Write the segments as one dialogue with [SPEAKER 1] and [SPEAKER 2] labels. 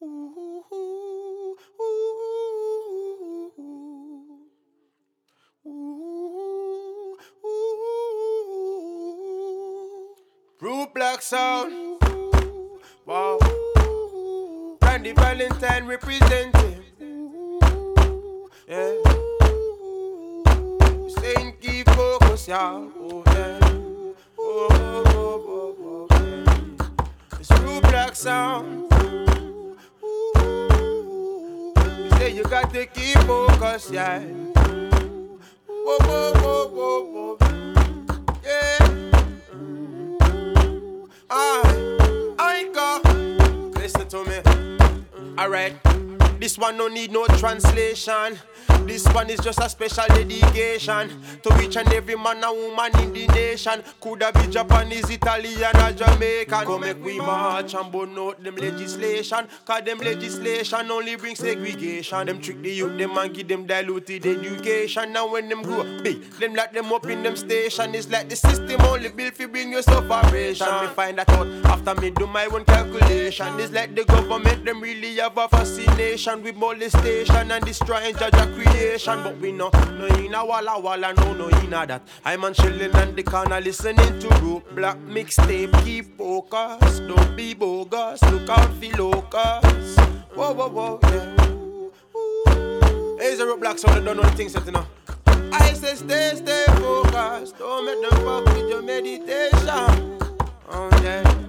[SPEAKER 1] Root Black Sound. Wow. Randy Valentine representing. Yeah. Staying key focus, y'all. Oh, yeah. Oh, oh, oh, oh, oh, yeah. It's Root Black Sound. Say you got to keep focus, yeah. Whoa, whoa, whoa, whoa, whoa. Yeah. I, I. Listen to me. Alright. This one no need no translation. This one is just a special dedication to each and every man and woman in the nation. Coulda be Japanese, Italian, or Jamaican. Come make we march and burn out them legislation. Cause them legislation only bring segregation. Them trick the youth, them and give them diluted education. Now when them grow big, them lock them up in them station. It's like the system only built for bring you sufferation. Me find that out after me do my own calculation. It's like the government, them really have a fascination with molestation and destroying judge creation. But we know, no in a walla walla, no, no in a that. I'm on chilling on the corner listening to rope black mixtape. Keep focus, don't be bogus. Look out for locus. Whoa, whoa, whoa, yeah. Hey, a rope black sound, don't know the things. I say stay, stay focused. Don't make them fuck with your meditation. Oh, yeah.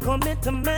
[SPEAKER 2] Of commitment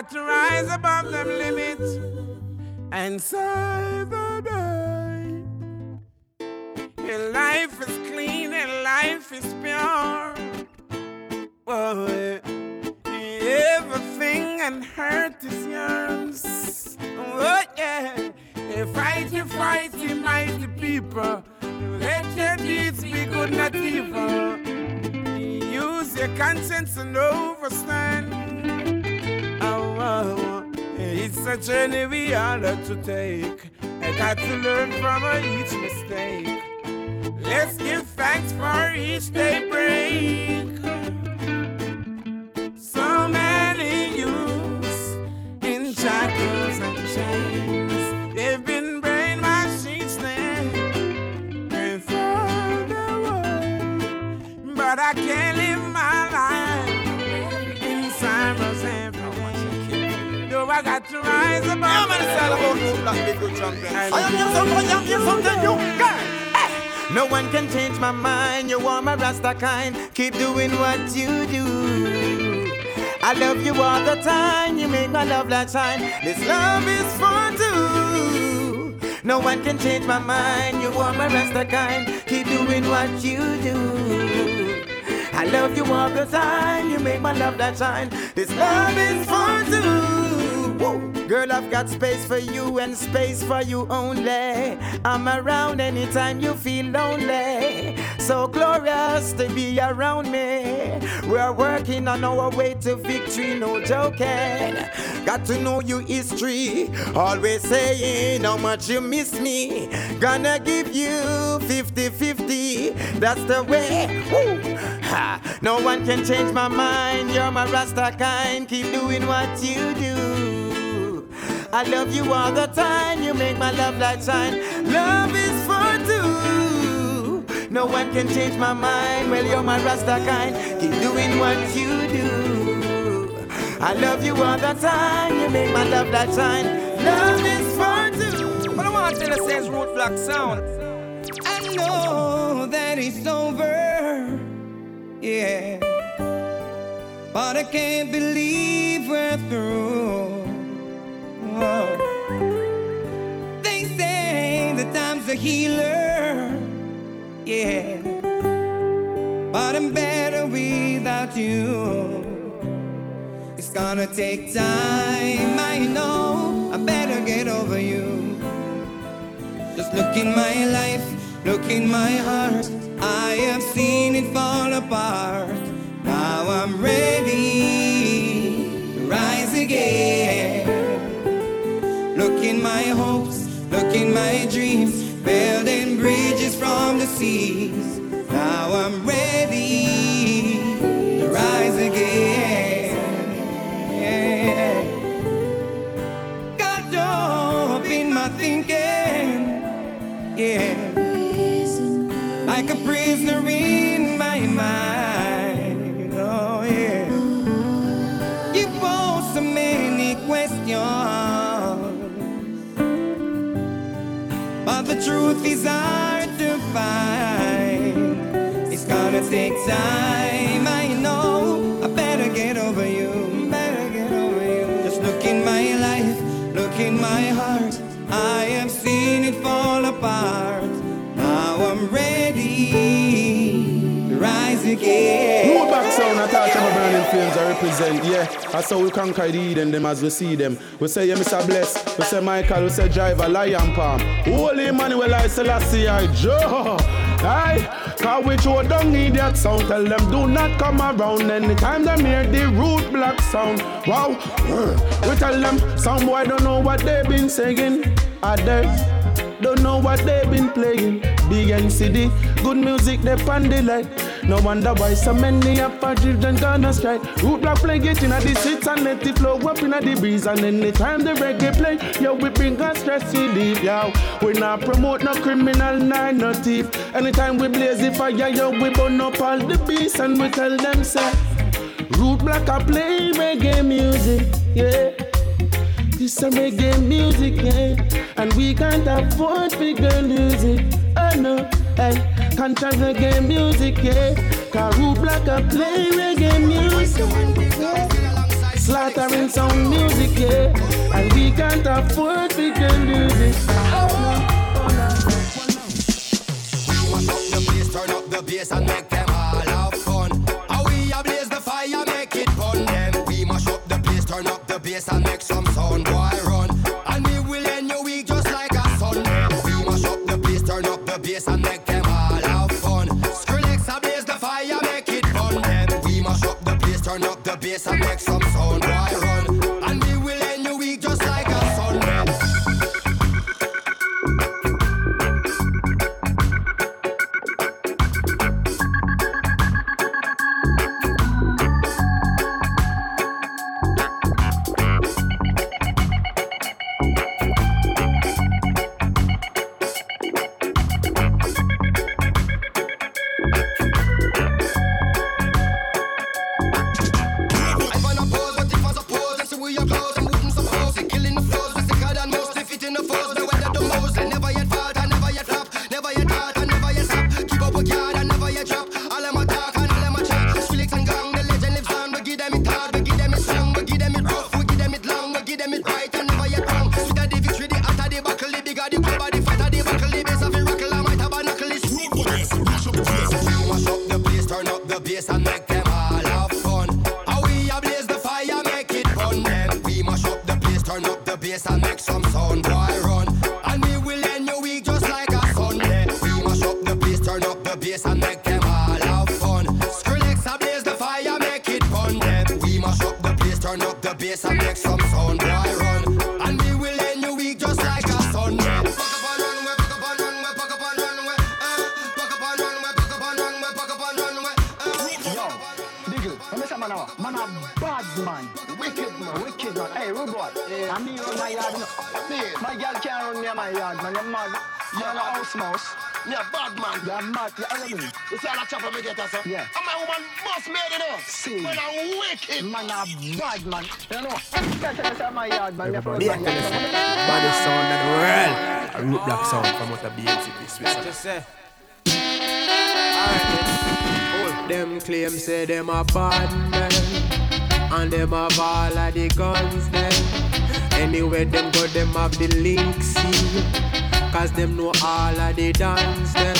[SPEAKER 1] got to
[SPEAKER 3] rise above them limits and save the day. Your life is clean and life is pure. Oh. Everything and hurt is yours. Oh, yeah. You fight, you fight, you mighty people. Let your deeds be good, not evil. Use your conscience and overstand. It's a journey we all have to take. I got to learn from each mistake. Let's give thanks for each day break. So many youths in shackles and chains. They've been brainwashed each day and thrown away. But I can't I got to rise above.
[SPEAKER 4] Yeah, man, it's all about you, black people champion. I am here something, I am here something.
[SPEAKER 5] No one can change my mind. You are my Rasta kind. Keep doing what you do. I love you all the time. You make my love light shine. This love is for two. No one can change my mind. You are my Rasta kind. Keep doing what you do. I love you all the time. You make my love light shine. This love is for two. Girl, I've got space for you and space for you only. I'm around anytime you feel lonely. So glorious to be around me. We're working on our way to victory, no joking. Got to know your history. Always saying how much you miss me. Gonna give you 50 50. That's the way. Woo. Ha. No one can change my mind. You're my Rasta kind. Keep doing what you do. I love you all the time. You make my love light shine. Love is for two. No one can change my mind. Well, you're my Rasta kind. Keep doing what you do. I love you all the time. You make my love light shine. Love is for two.
[SPEAKER 3] But I want to tell root black sound. I know that it's over. Yeah. But I can't believe we're through. They say the time's a healer. Yeah. But I'm better without you. It's gonna take time, I know. I better get over you. Just look in my life, look in my heart. I have seen it fall apart. Now I'm ready in my hopes, look in my dreams, building bridges from the seas. Now I'm ready to rise again. Got up my thinking, yeah, like a prisoner in hard to find. It's gonna take time, I know. I better get over you, better get over you. Just look in my life, look in my heart. I have seen it fall apart. Now I'm ready to rise again.
[SPEAKER 6] Burning I represent, yeah. That's how we conquer the Eden, them as we see them. We say, yeah, Mr. Bless. We say, Michael. We say, Driver, Lion Palm. Holy Emmanuel, I Selassie, I Joe. Aye, cause we throw down idiot sound. Tell them do not come around anytime them hear the root black sound. Wow, we tell them some boy don't know what they been saying. They? Don't know what they been playing. Big NCD, good music they pan the light. No wonder why so many of our children gonna strike. Root block play it in the seats and let it flow up in the breeze. And anytime the reggae play, yo, we bring a stress relief, yo. We not promote no criminal, nor no thief. Anytime we blaze the fire, yo, we burn up all the beasts and we tell them, say, Root block I play reggae music, yeah. This a reggae music, yeah. And we can't afford lose it. Oh no, hey, can't try reggae music, yeah. Root block I play reggae music. Yeah. Slaughtering some music, yeah. And we can't afford it. Oh no, oh.
[SPEAKER 7] Mash up the place, turn up the bass and make them all have fun. How we a blaze the fire, make it fun. Them we mash up the place, turn up the bass and make some sound, boy bass and make some sound,
[SPEAKER 8] wicked. Man a
[SPEAKER 9] bad man.
[SPEAKER 8] You know? Especially say my yard, man. You're from my
[SPEAKER 1] Me, I tell you, baddest sound in the world. A root block sound from out of BN City, Switzerland.
[SPEAKER 10] Just say.
[SPEAKER 1] Them claim say them a bad man And them have all of the guns them Anywhere them go them have the links see Cause them know all of the dance them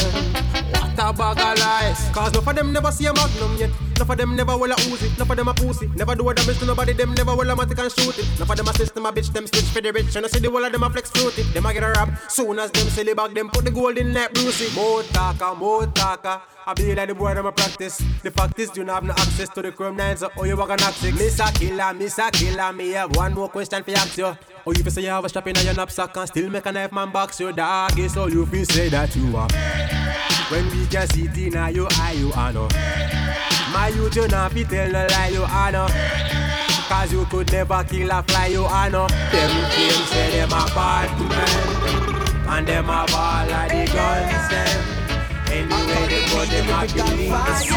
[SPEAKER 1] What a bag of lies Cause none of them never see a magnum yet None of them never will a Uzi. None of them a pussy. Never do a damage to nobody. Them never will a matic and shoot it. None of them a system a bitch Them stitch for the rich. And I see the whole of them a flex fruity Them a get a rap. Soon as them silly bag Them put the gold in like Brucey. More talker, more talker I be like the boy them a practice. The fact is you not have no access to the chrome nines So oh you walk an axis Miss a killer, miss a killer Me have one more question for you you. Oh you feel say you have a strap in your knapsack And still make a knife man box your doggy So you feel say that you are. When we can see it in your eye you are no My youth you not be tell no lie you are no. Cause you could never kill a fly you are no. Them claim say them a bad man And them a ball of the guns them Anyway they go them a believe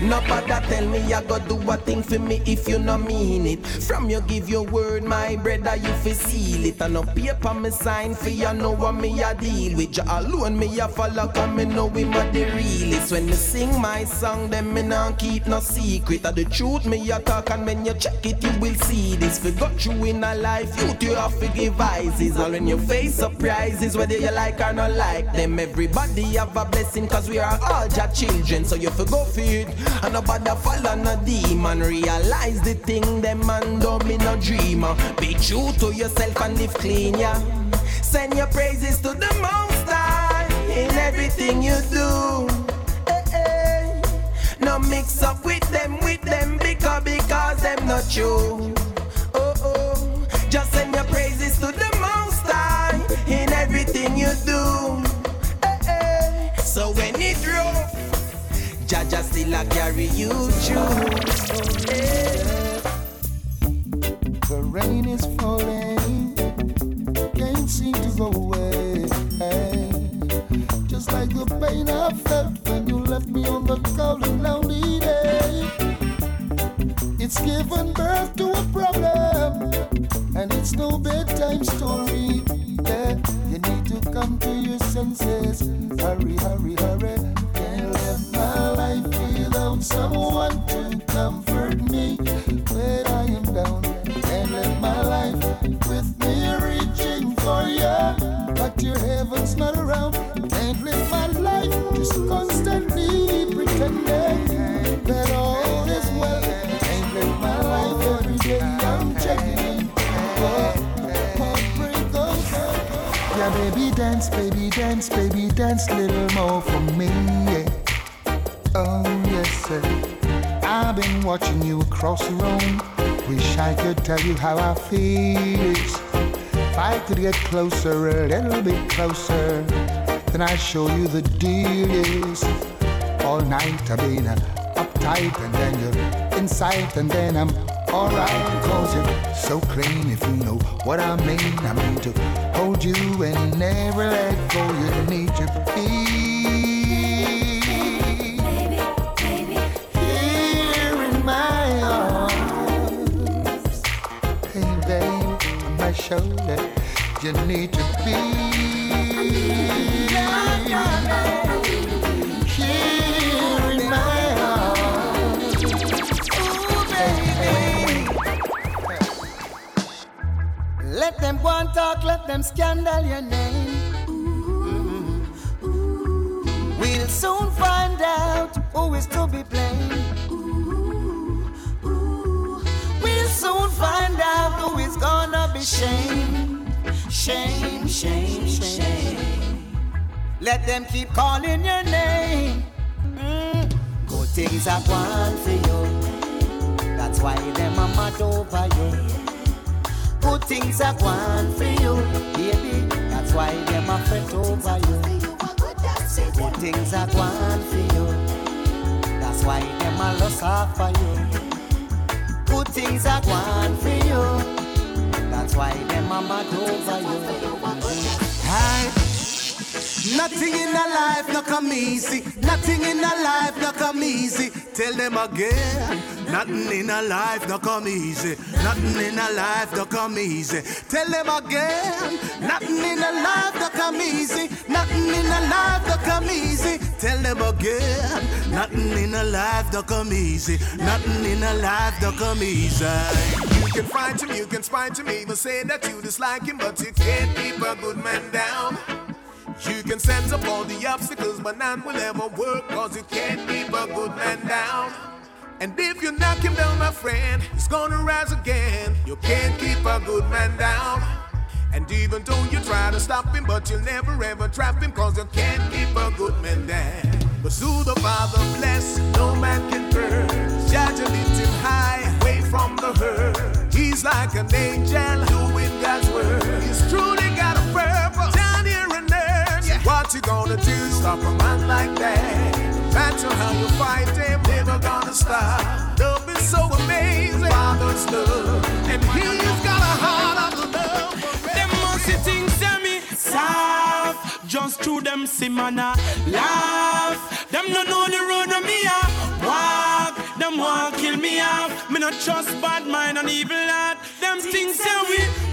[SPEAKER 11] Nobody tell me I go do a thing for me if you no mean it. From you give your word, my brother, you fi seal it. And no paper me sign for you know what me a deal with. You alone me a follow, come me know we ma the realest. When me sing my song, then me not keep no secret. Of the truth me a talk, and when you check it, you will see this. We got you in a life, you you have to give eyes. All when you face surprises, whether you like or not like them. Everybody have a blessing, cause we are all your children. So you go feed, and nobody follow no demon. Realize the thing, them man don't be no dreamer. Be true to yourself and live clean, yeah. Send your praises to the Most High in everything you do. Eh, eh. No mix up with them, with them, because because them not you. Oh oh, just send your praises to
[SPEAKER 12] still I carry you through.
[SPEAKER 10] The rain is falling, can't seem to go away. Just like the pain I felt when you left me on the cold and lonely day. It's given birth to a problem, and it's no bedtime story. Dance, baby, dance, baby, dance, little more for me. Yeah. Oh, yes, sir. I've been watching you across the room. Wish I could tell you how I feel. If I could get closer, a little bit closer, then I'd show you the deal is. All night I've been uh, uptight, and then you're inside, and then I'm alright. Cause you're so clean, if you know what I mean. I mean to hold you and never let go. You need to be. Here in my arms, hey babe, on my shoulder, you need to be.
[SPEAKER 12] Let them go and talk, let them scandal your name. We'll soon find out who is to be blamed. We'll soon find out who is gonna be shamed. Shame, shame, shame. Let them keep calling your name. Mm. Good things are gone for you. That's why them are mad over you. Good things are gone for you, baby. That's why them are fret over you. Good things are gone for you. That's why them are lost for you. Good things are gone for you. That's why them are mad over you.
[SPEAKER 13] Hi. Nothing in a life no come easy. Nothing in a life no come easy. Tell them again. Nothing in a life no come easy. Nothing in a life no come easy. Tell them again. Nothing in a life no come easy. Nothing in a life no come easy. Tell them again. Nothing in a life no come easy. Nothing in a life no come easy.
[SPEAKER 14] You can fight him, you can spite him, even say that you dislike him, but you can't keep a good man down. You can sense up all the obstacles, but none will ever work, cause you can't keep a good man down. And if you knock him down, my friend, he's gonna rise again. You can't keep a good man down. And even though you try to stop him, but you'll never ever trap him, cause you can't keep a good man down. But through the Father bless, no man can curse. Judge lift him high, away from the hurt. He's like an angel What you gonna do? Stop a man like that? No matter how you fight him, never gonna stop. Love is so amazing. Father's love, and he's got a heart of love.
[SPEAKER 15] Them must think say me soft. Just through them see man a laugh. Them no know the road that me a walk. Them want kill me off. Me not trust bad mind and evil heart. Them things say we weak.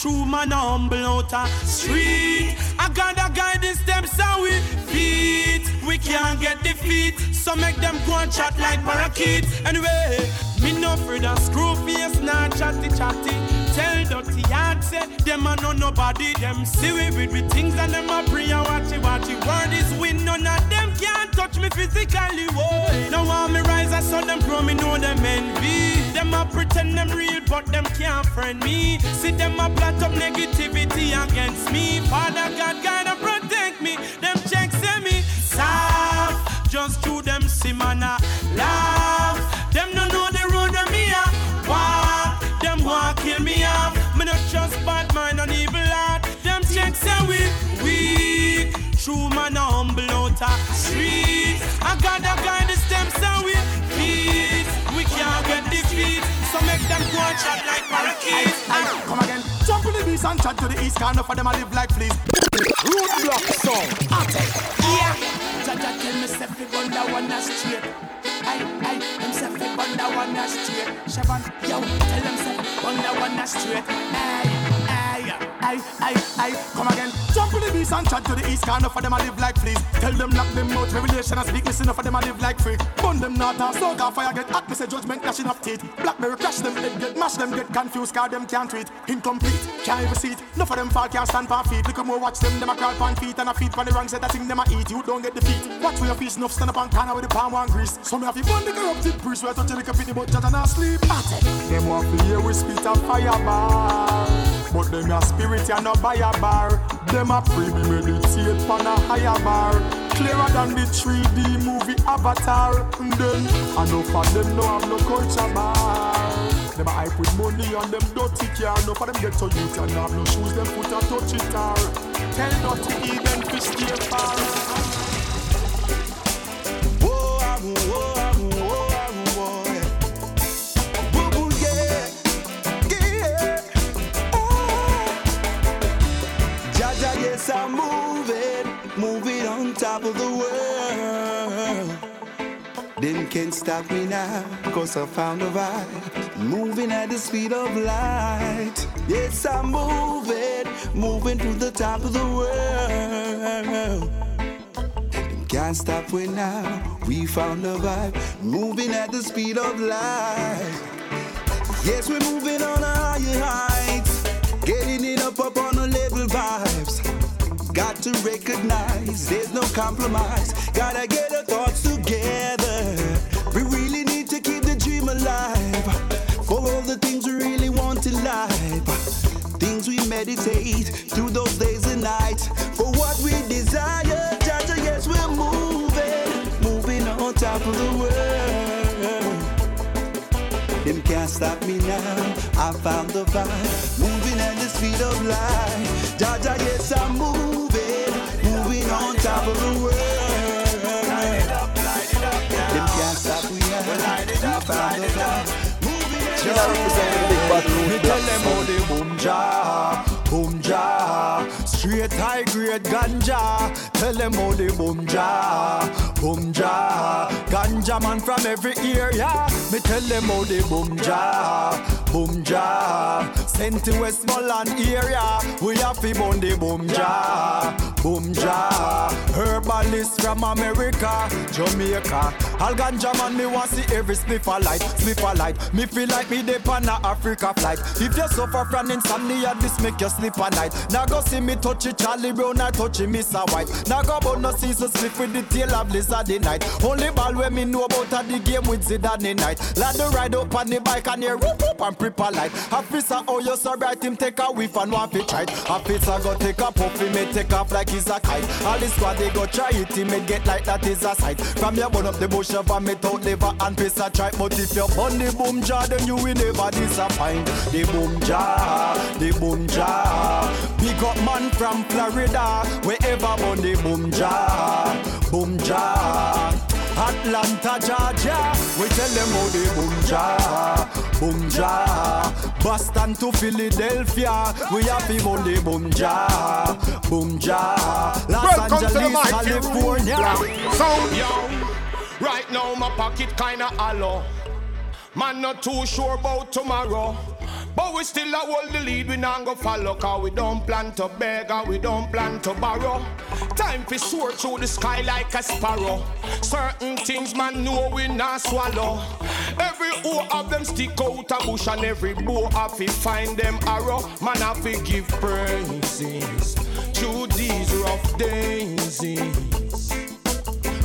[SPEAKER 15] True man humble out a street. I gotta guide the steps and we feet. We can't get defeat. So make them go and chat like parakeet. Anyway, me no afraid of screw face, not chatty chatty. Tell dirty yard say them a know nobody. Them see we with we things and them a pray and watch it, watch it. Word is win, none of them can't touch me physically. Whoa. Now want me rise, I saw them grow, me know them envy. Them a pretend them real, but them can't friend me. See them a plot up negativity against me. Father God, and protect me. Them checks say me soft. Just through them see man a laugh. Them no know the road that me a walk. Them want kill me off. Me not trust bad mind and evil heart. Them checks say we weak. True man a humble out a street. I got a guide the stems and we defeat. So make them go and chat like parakeets.
[SPEAKER 16] Come again. Jump in the beast and chat to the east. Can't enough of them I live like fleas. Roadblock song.
[SPEAKER 15] Yeah.
[SPEAKER 17] Jaja tell me say fi gun that one a straight. Aye, aye, them say fi gun that one a straight. Shaban, yo, tell them say gun that one a straight. Aye, aye,
[SPEAKER 16] Aye, come again. Jump to the beast and chat to the east. Can't enough of them I live like fleas. Tell them lock them out. Revelation and speak. Listen of them I live like free. Burn them not off. Smoke off fire. Get hot. Me say judgment gnashing of teeth. Blackberry crash them head. Get mash them. Get confused. Car them can't treat. Incomplete. Can't even see it. Enough of them fall. Can't stand on feet. Look more watch them. Them a crawl on feet and a feet on the wrong side. That thing them a eat. You don't get the feet. Watch for your feet. Enough stand up on corner with the palm one grease. Some have you burn the corrupted priest. Where touch the liquor pity but judge and not sleep. Them want to hear we spit a fire bar. But them a spirit and no buy a bar. Them a me meditate on a higher bar. Clearer than the 3D movie Avatar. And then enough of them no have no culture bar. Them a hype with money on them dirty car. Enough of them get to youth and have no shoes. Them foot a touch it tar. Tell dirty Eden fish stay far.
[SPEAKER 18] Whoa, whoa, Them can't stop me now, cause I found a vibe. Moving at the speed of light. Yes, I'm moving, moving to the top of the world. Can't stop me now. We found a vibe, moving at the speed of light. Yes, we're moving on a higher heights, getting it up up on a level vibes. Got to recognize there's no compromise. Gotta get our thoughts together. We really need to keep the dream alive. For all the things we really want in life. Things we meditate through those days and nights. For what we desire, Jaja, yes, we're moving. Moving on top of the world. Them can't stop me now. I found the vibe. Moving at the speed of light. Jaja, yes, I'm moving. Top of the world. Them can't stop me now. I found the vibe.
[SPEAKER 19] Chino representing the big bad
[SPEAKER 18] Me
[SPEAKER 19] road
[SPEAKER 18] tell them how the boom ja, boom ja, straight high grade ganja. Tell them how the boom ja, boom ja, ganja man from every area. Me tell them how the boom ja, boom ja, sent to Westmoreland area. We have to burn the boom ja, boom ja, herbalist from America, Jamaica. All ganja man me want see every spliff a light, spliff a light. Me feel like me dey on a Africa flight. If you suffer from insomnia, this make you sleep at night. Now go see me touch it Charlie Brown, I touch it Mr. White. Now go about no season sleep with the tail of lizard night. Only ball where me know about a the game with Zidane night. Lad the ride up on the bike and hear whoop whoop and prepare light. Officer, oh you so bright, him take a whiff and one fit right. Officer go take a puff, may take off like he's a kite. All this squad they go try it, he may get like that is a sight. From your burn up the bush of a metal liver and piss a tripe. But if you burn the boom jar, then you will never disappoint. The boom jar, the boom jar. Big up man from Florida, wherever burn the boom jar, boom jar. Atlanta, Georgia, we tell them how the boom jar, boom jar. Boston to Philadelphia, we have the burn the boom jar, boom jar. Los
[SPEAKER 14] Welcome
[SPEAKER 18] Angeles. California.
[SPEAKER 14] Sound yo. Right now my pocket kinda hollow. Man not too sure about tomorrow. But we still a hold the lead, we not go follow Cause we don't plan to beg and we don't plan to borrow. Time for soar through the sky like a sparrow. Certain things man know we not swallow. Every O of them stick out a bush And every bow have to find them arrow. Man have to give praises Through these rough days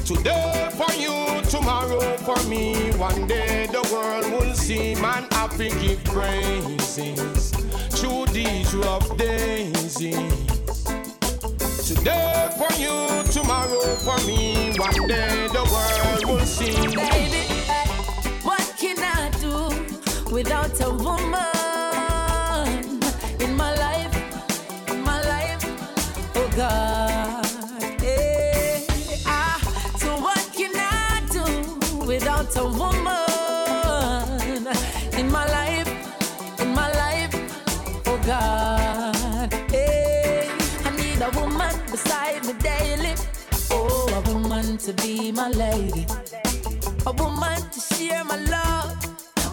[SPEAKER 14] Today for you, tomorrow for me. One day the world will see man to give praises through these rough days. Today for you, tomorrow for me. One day the world will see.
[SPEAKER 20] Baby, what can I do without a woman a woman in my life, in my life. Oh God, hey, I need a woman beside me daily. Oh, a woman to be my lady, a woman to share my love.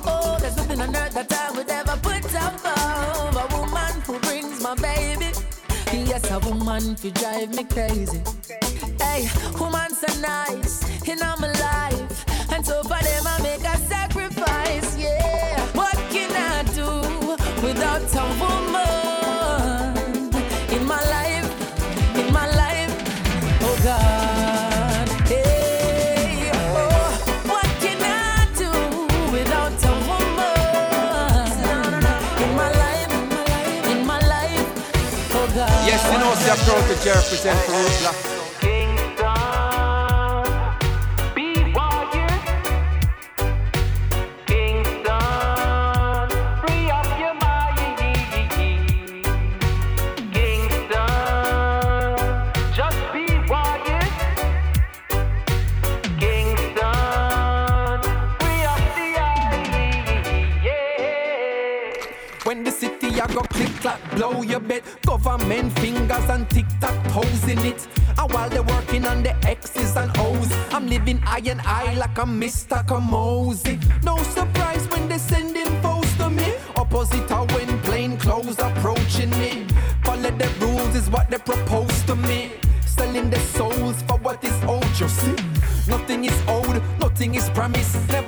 [SPEAKER 20] Oh, there's nothing on earth that I would ever put above a woman who brings my baby. Yes, a woman to drive me crazy. Hey, woman so nice in my life, and so for them I make a sacrifice. Yeah, what can I do without a woman in my life? In my life, oh God. Hey, oh, what can I do without a woman in my life? In my life, oh God.
[SPEAKER 1] Yes, you know, see, I'm proud to represent for Root Black.
[SPEAKER 11] Bed. Government fingers and tick tock toes in it. And while they're working on the X's and O's, I'm living eye and eye like I'm Mr. Kamoze. No surprise when they sending foes to me. Opposite of when plain clothes approaching me. Follow the rules is what they propose to me. Selling their souls for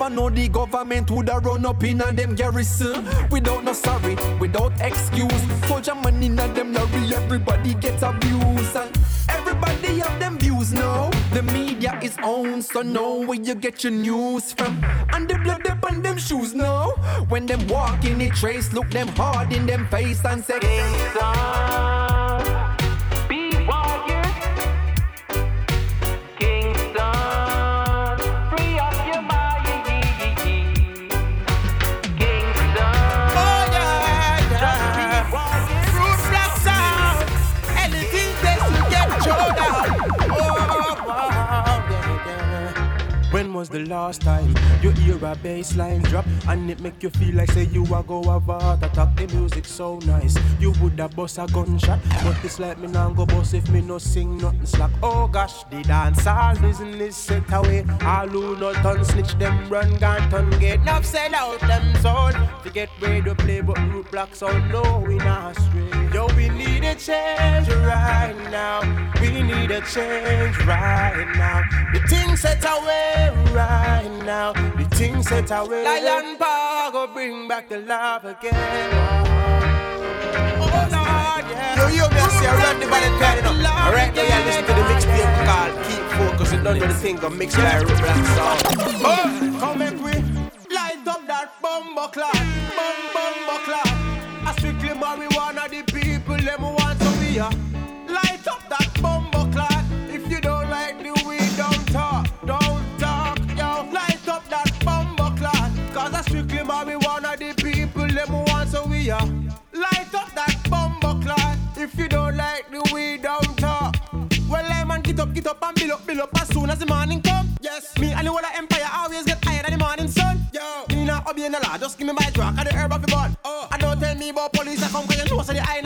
[SPEAKER 11] Never know the government would have run up in a them garrison. Without no sorry, without excuse. Soldier money in a them lorry, everybody gets abused. And everybody have them views now. The media is owned, so know where you get your news from. And the blood up on them shoes now. When them walk in the trace, look them hard in them face and say,
[SPEAKER 1] was the last time you hear a bass line drop and it make you feel like say you a go have a heart attack? The music so nice, you would have bust a gunshot, but it's like me now go bust if me no sing nothing slack. Oh gosh, the dance all business set away. All who no turn snitch them run gone turn get enough sell out them soul. Forget where to play, but root black so no we not stray. Yo, we need a change right now. We need a change right now. The thing set away right now. The thing set away. Lion Power go bring back the love again. Oh Lord, yeah.
[SPEAKER 14] Yo, yo, me I say, run the ball and turn it up.
[SPEAKER 1] Alright, now you listen to the mixtape called Keep Focus. You don't know the thing, go mix Root Black song. Oh, come make we light up that bumbo clock, bum bumbo clock. Want to be a light up that bumbo clock. If you don't like the weed, don't talk, don't talk, yo. Light up that bumbo clock, cause I strictly marijuana, the people them want to be a light up that bumbo clock. If you don't like the weed, don't talk. Well, I man, get up, get up and build up, build up as soon as the morning come. Yes, me and the whole of empire always get higher than the morning sun. Yo, me not obey the law, just give me my drug and the herb of the gun. Oh, and don't tell me about police, I come cause you know so the eye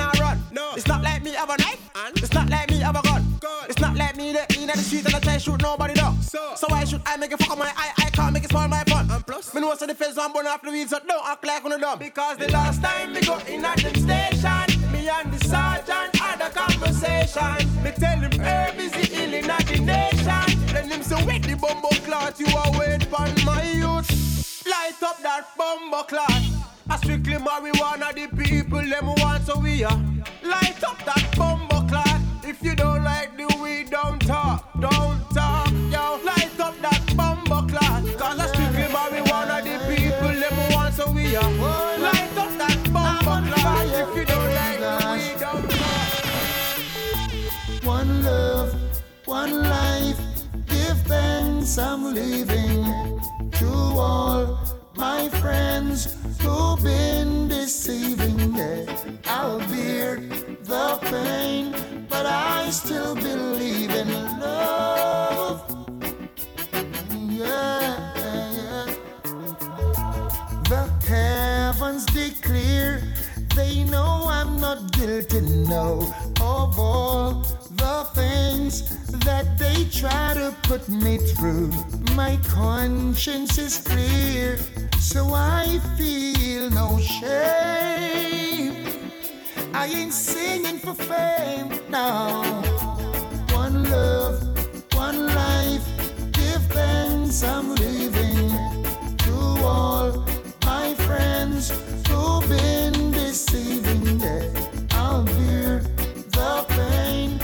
[SPEAKER 1] like me that in the street and I try shoot nobody down. So, so why should I make it fuck up my eye? I can't make it spoil my fun. And plus, me know so the one burn off the weeds, so don't act like on the dumb. Because the last time we go in at them station, me and the sergeant had a conversation. Me tell him herb is the healing of the nation. Then him say, wait the bumbo clot, you are wait pon my youth. Light up that bumbo clot. I strictly marijuana, the people them want so we are. Light up that bumbo clot. If you don't like the don't talk, don't talk, yo. Light up that bumbo clot. Cause I strictly marijuana, the people them want so we are. Light up that bumbo clot. If you don't like the weed, don't talk.
[SPEAKER 10] One love, one life, give thanks I'm living to all my friends who've been deceiving me? I'll bear the pain, but I still believe in love. Yeah, yeah. The heavens declare they know I'm not guilty now of all the things that they try to put me through. My conscience is clear, so I feel no shame. I ain't singing for fame now. One love, one life, give thanks I'm living to all my friends who've been deceiving. Yeah, I'll bear the pain,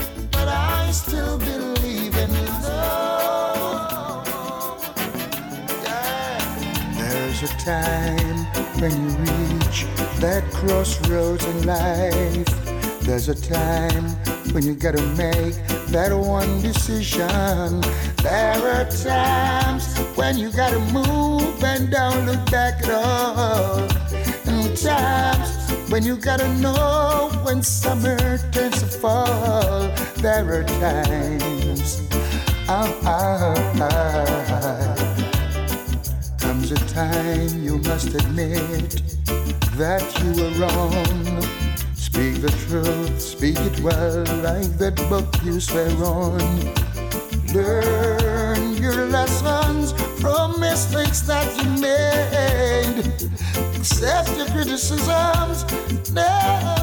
[SPEAKER 10] time when you reach that crossroads in life. There's a time when you gotta make that one decision. There are times when you gotta move and don't look back at all. And times when you gotta know when summer turns to fall. There are times. Ah, ah, ah. Comes a time you must admit that you were wrong. Speak the truth, speak it well, like that book you swear on. Learn your lessons from mistakes that you made. Accept your criticisms, never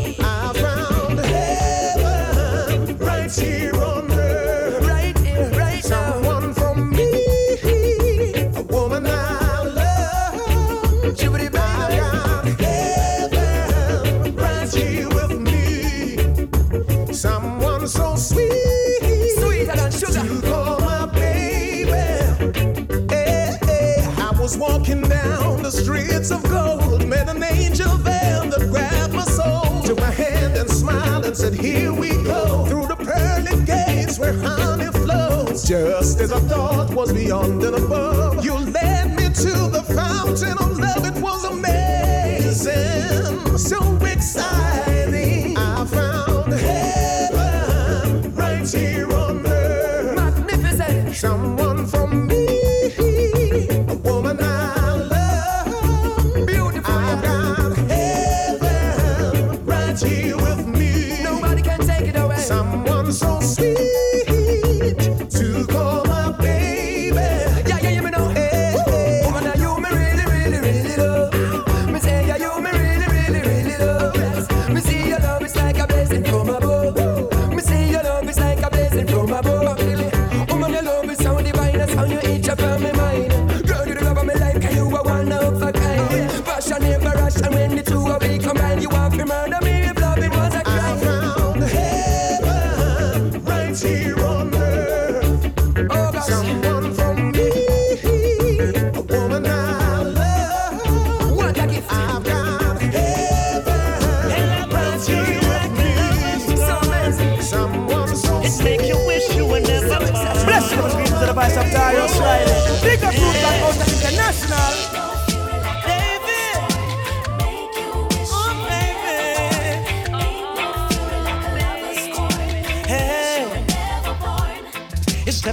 [SPEAKER 14] I thought was beyond and above,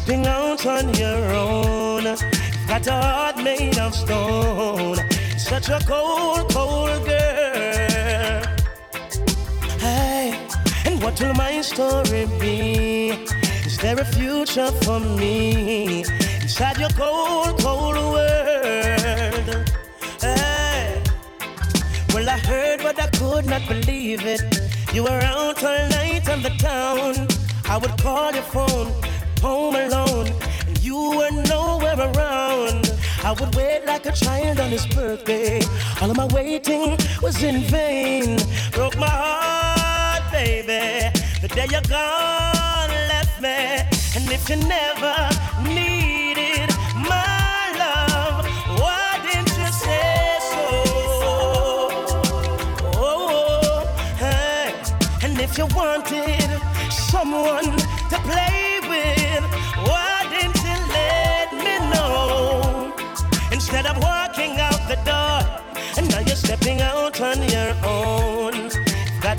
[SPEAKER 21] stepping out on your own. Got a heart made of stone. Such a cold, cold girl. Hey, and what will my story be? Is there a future for me inside your cold, cold world? Hey, well, I heard, but I could not believe it. You were out all night on the town. I would call your phone, home alone, and you were nowhere around. I would wait like a child on his birthday. All of my waiting was in vain. Broke my heart, baby. The day you're gone, left me. And if you never needed my love, why didn't you say so? Oh, hey. And if you wanted someone to play why didn't you let me know? Instead of walking out the door and now you're stepping out on your own.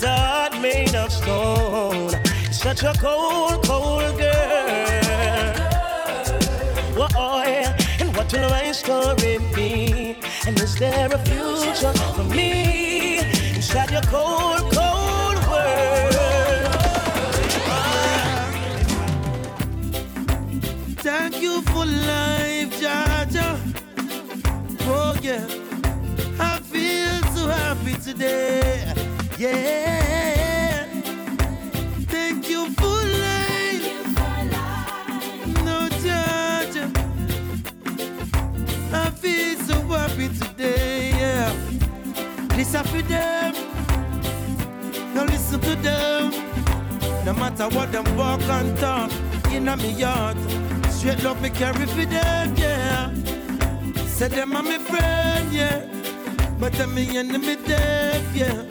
[SPEAKER 21] A heart made of stone. Such a cold, cold girl. Whoa, and what will my story be? And is there a future for me inside your cold, cold
[SPEAKER 5] you for life, Jah Jah. Oh yeah, I feel so happy today. Yeah. Thank you for life. No Jah Jah. I feel so happy today. Yeah. Listen for them. Now listen to them. No matter what them walk and talk in a me yard. Straight love me carry for them, yeah. Say them are my friend, yeah. But them me enemy deaf, yeah.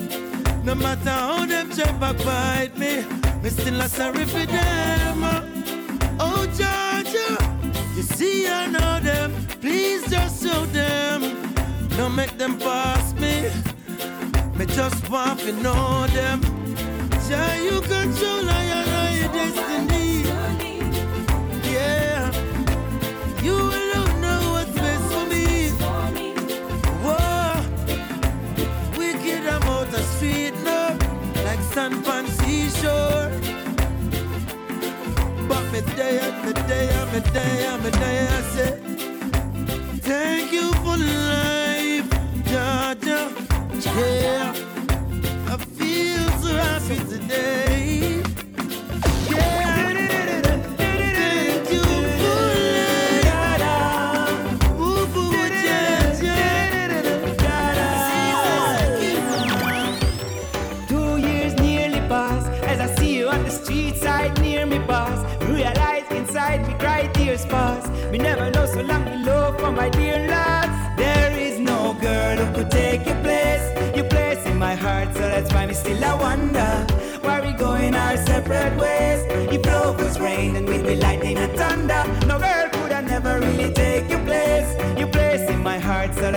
[SPEAKER 5] No matter how them try backbite me, me still a sorry for them. Uh. Oh Georgia, you see I know them. Please just show them. Don't make them pass me. Me just want to know them. Jah, you control your destiny. Like sand pan seashore. But me there, me there, me there, me there, I say, thank you for life, Georgia. Yeah,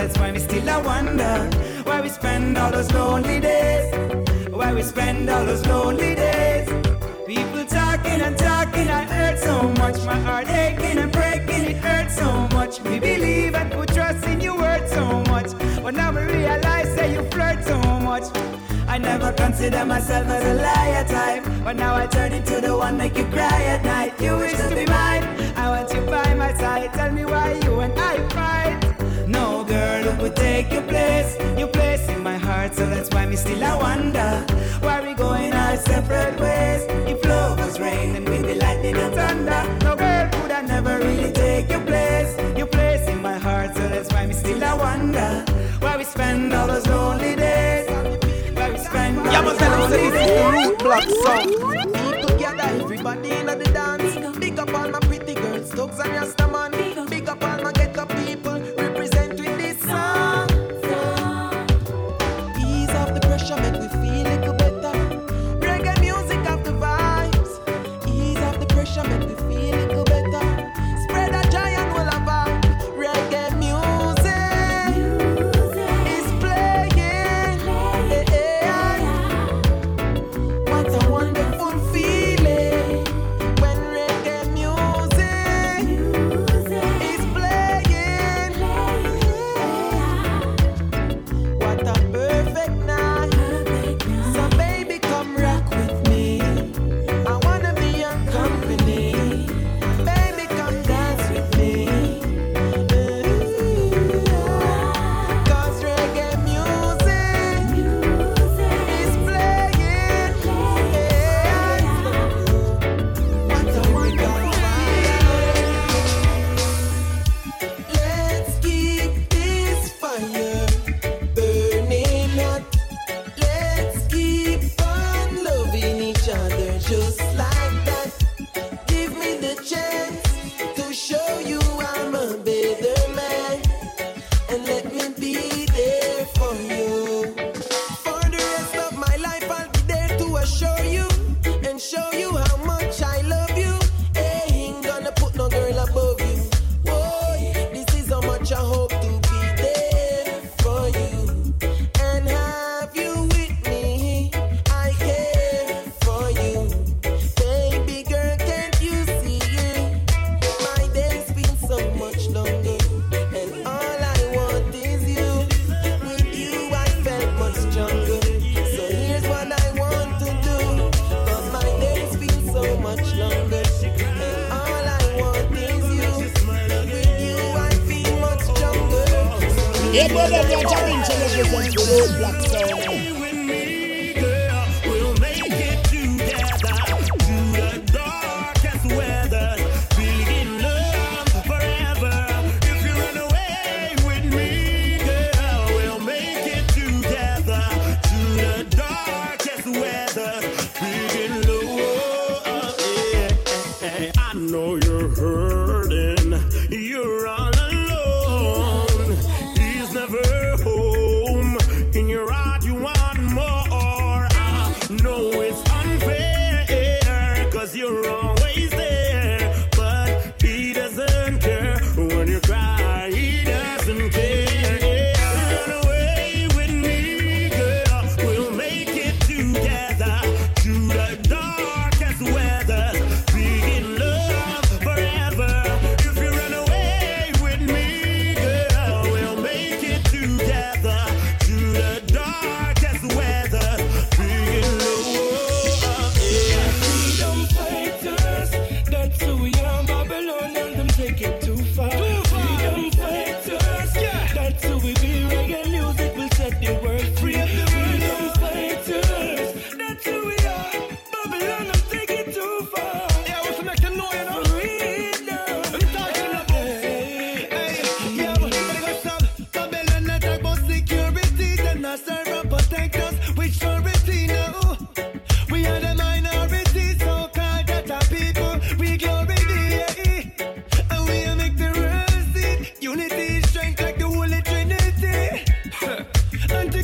[SPEAKER 12] that's why me still I wonder why we spend all those lonely days. Why we spend all those lonely days. People talking and talking, I hurt so much. My heart aching and breaking, it hurts so much. We believe and put trust in your word so much. But now we realize that you flirt so much. I never consider myself as a liar type. But now I turn into the one make you cry at night. You wish to be mine. I want you by my side. Tell me why you and I fight. Would take your place, your place in my heart. So that's why me still I wonder why we going our separate ways. If love was rain, then we'd be lightning and thunder. No girl could I never really take your place, your place in my heart. So that's why me still I wonder why we spend all those lonely days. Why we spend all
[SPEAKER 11] Yeah,
[SPEAKER 12] those lonely
[SPEAKER 11] say this is the root black song.
[SPEAKER 12] People
[SPEAKER 11] gather, everybody in the dance. Big up all my pretty girls, thugs and Rastaman. Big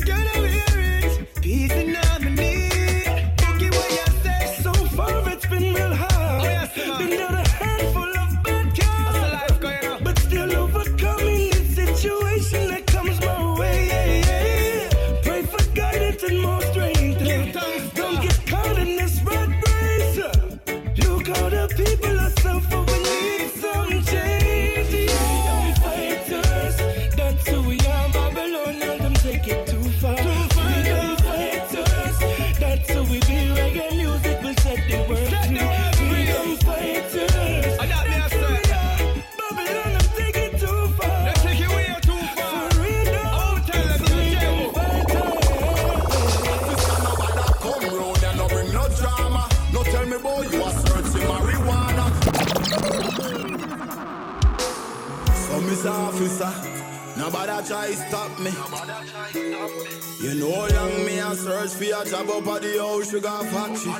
[SPEAKER 11] and
[SPEAKER 22] are it. Peace in harmony.
[SPEAKER 7] Try stop me. You know young me I search for a job up at the old sugar factory.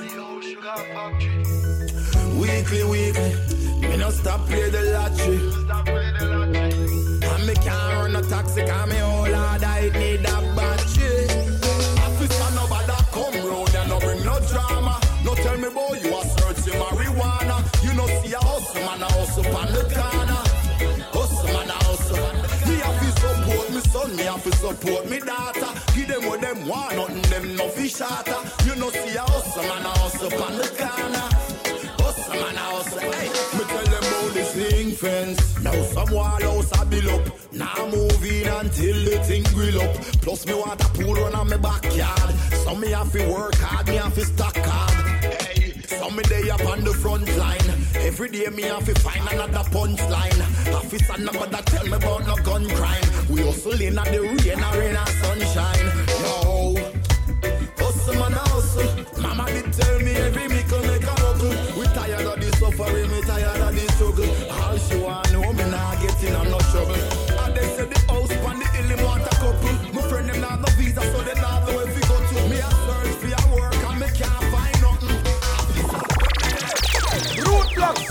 [SPEAKER 7] Weekly, weekly, me no stop play the lottery. And me can't run a taxi, cause me whole hard I need a battery. Have to support me daughter. Give them what them want, nothing them no fish shatter. You know see a hustle man a hustle on the corner. Hustle man a hustle. Hey, me tell them about this ring fence. Now some wall house a build up. Now move in until the thing grill up. Plus me want a pool run on my backyard. So me have to work hard, me have to stack hard. Hey, some me day up on the front line. Every day me have to find another punchline. Officer nobody tell me about no gun crime. We hustle in at the rain or in the sunshine. Yo, hustle man hustle. Mama did tell me every mickle make a buckle. We tired of the suffering, me tired of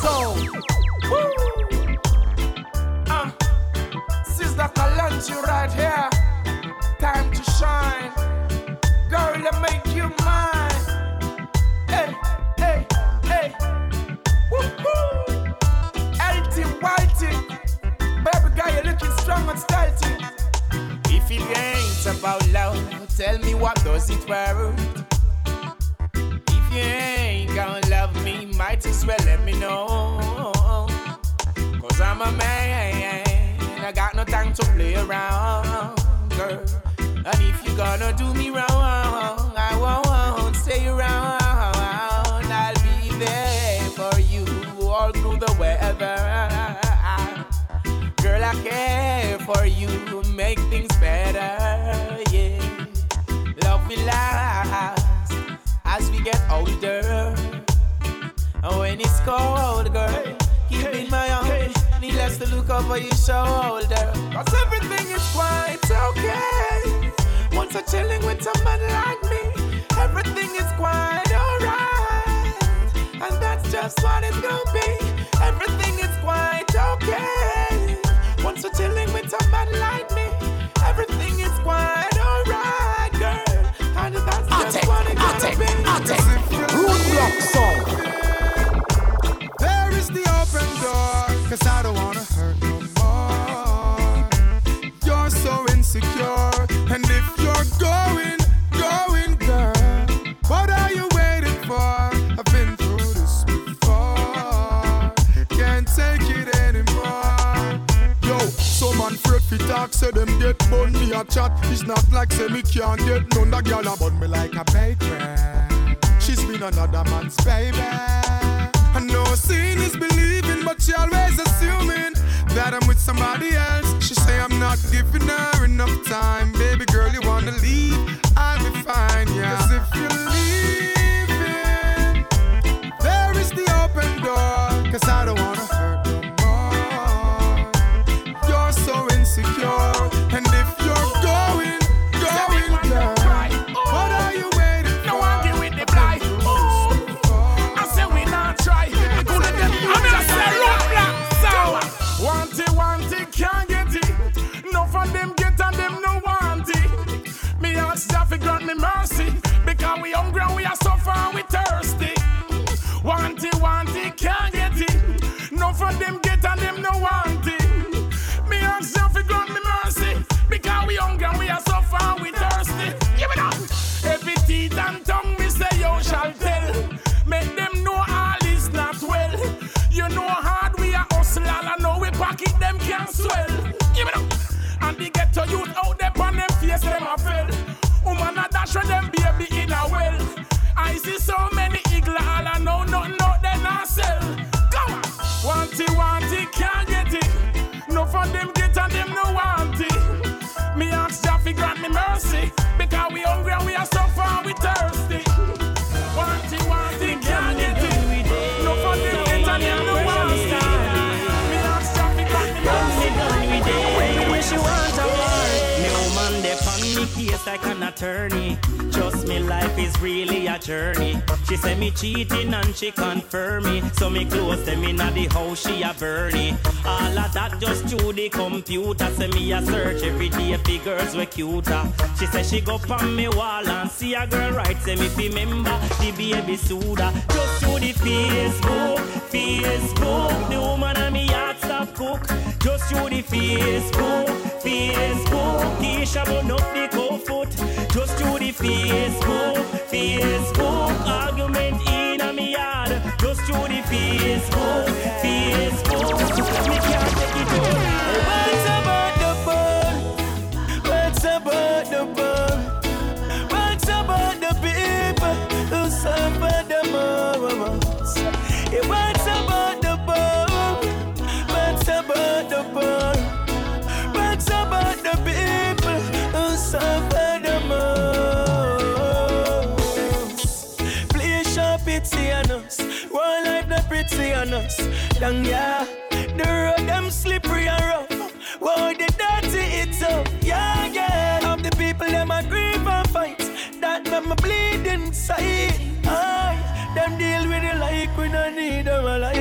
[SPEAKER 1] Roadblock sound. Uh, Sister Kalanchi right here. Time to shine. Girl, to make you mine. Hey, hey, hey. Woo-hoo. LT Whitey. Baby girl, you're looking strong and stealthy. If it ain't about love, tell me what does it worth? If you ain't gonna love me, might as well let me know. I'm a man, I got no time to play around, girl. And if you're gonna do me wrong, I won't stay around. I'll be there for you all through the weather. Girl, I care for you,
[SPEAKER 6] make things better. Yeah, love will last as we get older. And when it's cold, girl, Needless to look over your shoulder. Cause everything is quite okay. Once I'm chilling with someone like me, everything is quite alright. And that's just what it's gonna be. Everything is quite okay. Once I'm chilling with someone like me,
[SPEAKER 23] say them get bun me a chat. It's not like say me can't get none. That girl a bun me like a bakery. She's been another man's baby. I know seeing is believing, but she always assuming that I'm with somebody else. She say I'm not giving her enough time. Baby girl, you wanna leave? I'll be fine, yeah. 'Cause if you're leaving, is
[SPEAKER 24] really a journey. She say me cheating and she confirm me. So me close them in the house, she a burning. All of that just through the computer. Say me a search every day for girls we cuter. She say she go on me wall and see a girl right. Say me fi member the baby soda. Just through the Facebook, Facebook. The woman and me heart stop cook. Just through the Facebook, Facebook. Keisha burn up the cold foot. Just through the Facebook, Facebook. Argument in a me yard. Just through the Facebook, Facebook.
[SPEAKER 21] Pretty on us. Down yeah, the road them slippery and rough. Whoa, the dirty it's up. Yeah, yeah. Of the people them a grieve and fight. That make me bleed inside. Aye, them deal with it like we don't need them alive.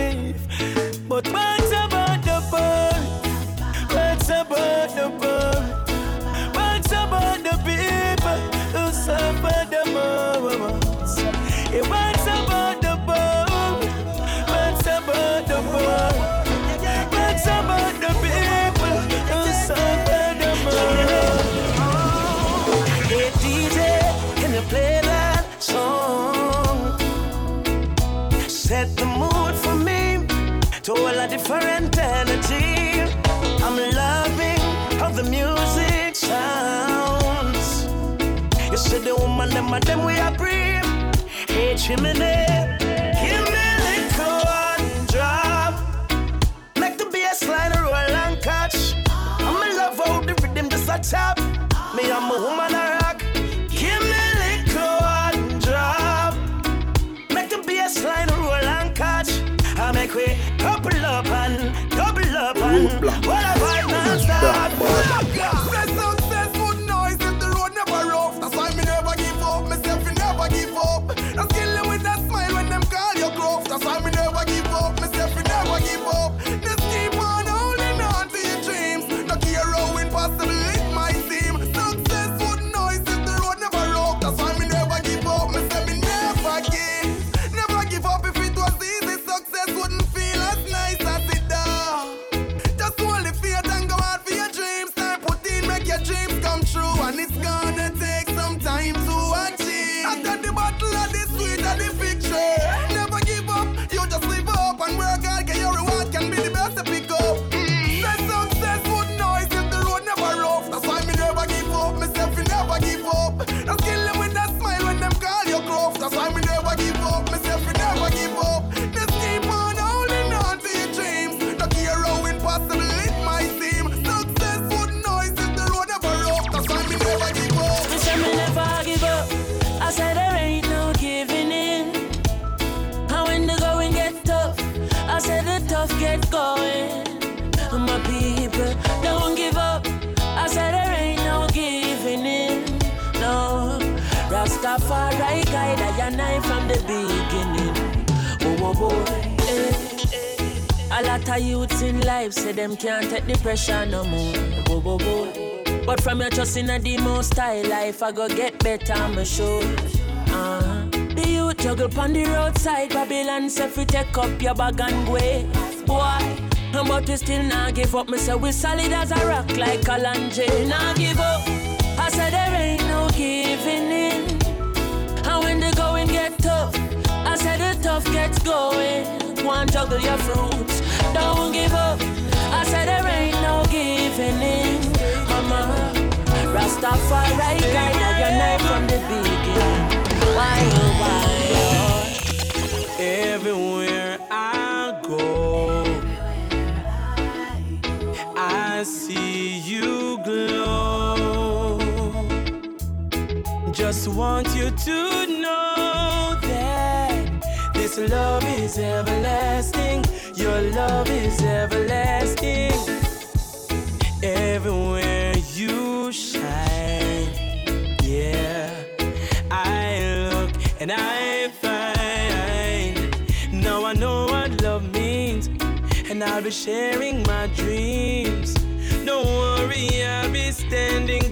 [SPEAKER 21] want them we are breathe. Hey, chimney, give me drop. The roll and catch. I'm in love the rhythm just a
[SPEAKER 20] tap. Me, I- woman. Trust in a the most style life, I go get better, I'm sure. Uh, the youth juggle pon the roadside, Babylon say fi take up your bag and go. Boy, but we still not give up. Me say we solid as a rock like Kalanje. Not give up. I said there ain't no giving in. And when the going get tough, I said the tough gets going. One juggle your fruits, don't give up. I said there ain't no giving in. Rastafari from the beginning. Why oh why?
[SPEAKER 25] Everywhere I go, I see you glow. Just want you to know that this love is everlasting. Your love is everlasting. Everywhere be sharing my dreams. Don't worry, I'll be standing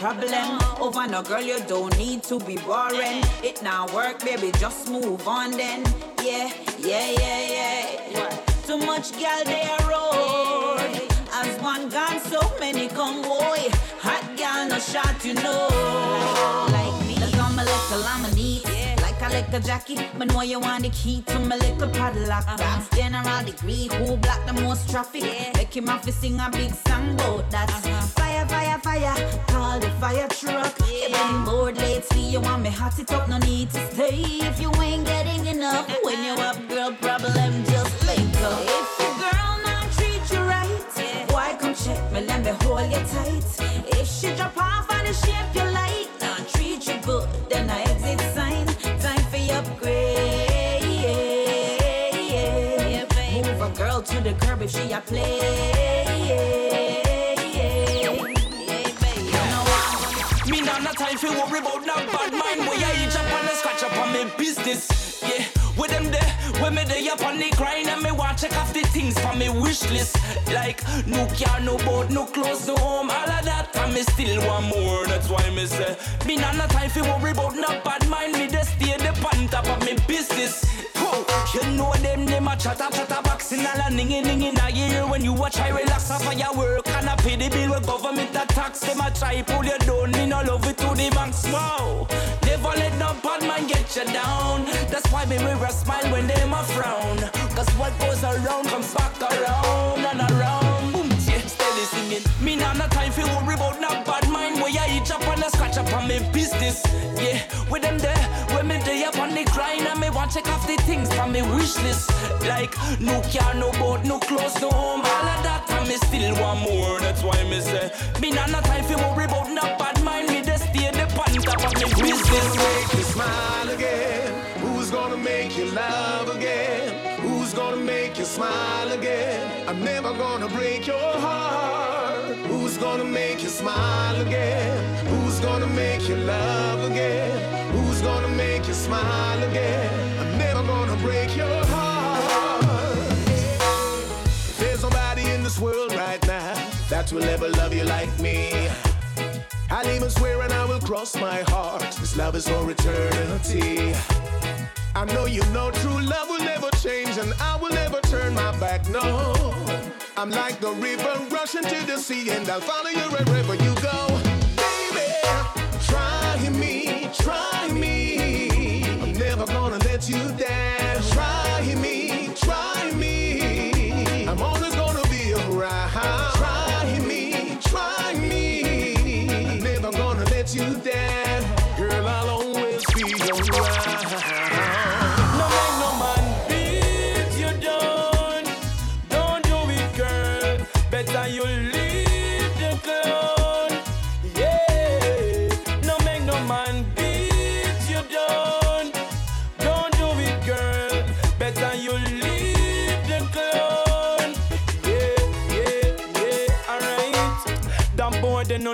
[SPEAKER 26] problem. Over no girl, you don't need to be boring. It now work, baby, just move on then. Yeah, yeah, yeah, yeah. Too much gal they a road. As one gone, so many come boy. Hot gal no shot, you know. Like me, like I'm a little, I'm a neat. Like I like a Jackie, but know you want the key to my little padlock. That's general degree, who block the most traffic? Make him have to sing a big song about that. Fire, fire, call the fire truck. You been bored lately, you want me hot it up, no need to stay. If you ain't getting enough, when you up, girl, problem just link up. If your girl not treat you right, boy, come check me, let me hold you tight. If she drop off on the shape you like, not treat you good, then I exit sign. Time for your upgrade. Move a girl to the curb if she a play.
[SPEAKER 25] Fi worry about no bad mind. Boy, I eat up on the scratch up on me business. Yeah, with them there, when me there up on the grind and me want check off the things for me wish list. Like no car, no boat, no clothes, no home, all of that. And me still want more. That's why me say me not no time fi worry about no bad mind. Me just stay the on top of me business. You know them, them a chatter, chatter boxing all a ningy, ningy in a ear when you watch I relax off of your work and I pay the bill with government a tax. Them a try pull you down, no love it to the banks. Wow, never let no bad man
[SPEAKER 20] put you down. That's why me a smile when them a frown. Cause what goes around comes back around and around. Boom, yeah, steady singing. Me nah no time for worry about no bad mind. Where I eat up and I scratch up on me business. Yeah, with them there, grind and me want check off the things from me wish list. Like no car, no boat, no clothes, no home, all of that. And me still want more. That's why me say, me nah no time for worry about no bad mind. Me just stay the pan top of me business.
[SPEAKER 14] Who's gonna make you smile again? Who's gonna make you love again? Who's gonna make you smile again? I'm never gonna break your heart. Who's gonna make you smile again? Who's gonna make you love again? Smile again? I'm never gonna break your heart. There's nobody in this world right now that will ever love you like me. I'll even swear and I will cross my heart. This love is for eternity. I know you know true love will never change and I will never turn my back, no. I'm like the river rushing to the sea and I'll follow you wherever you go. Baby, you down.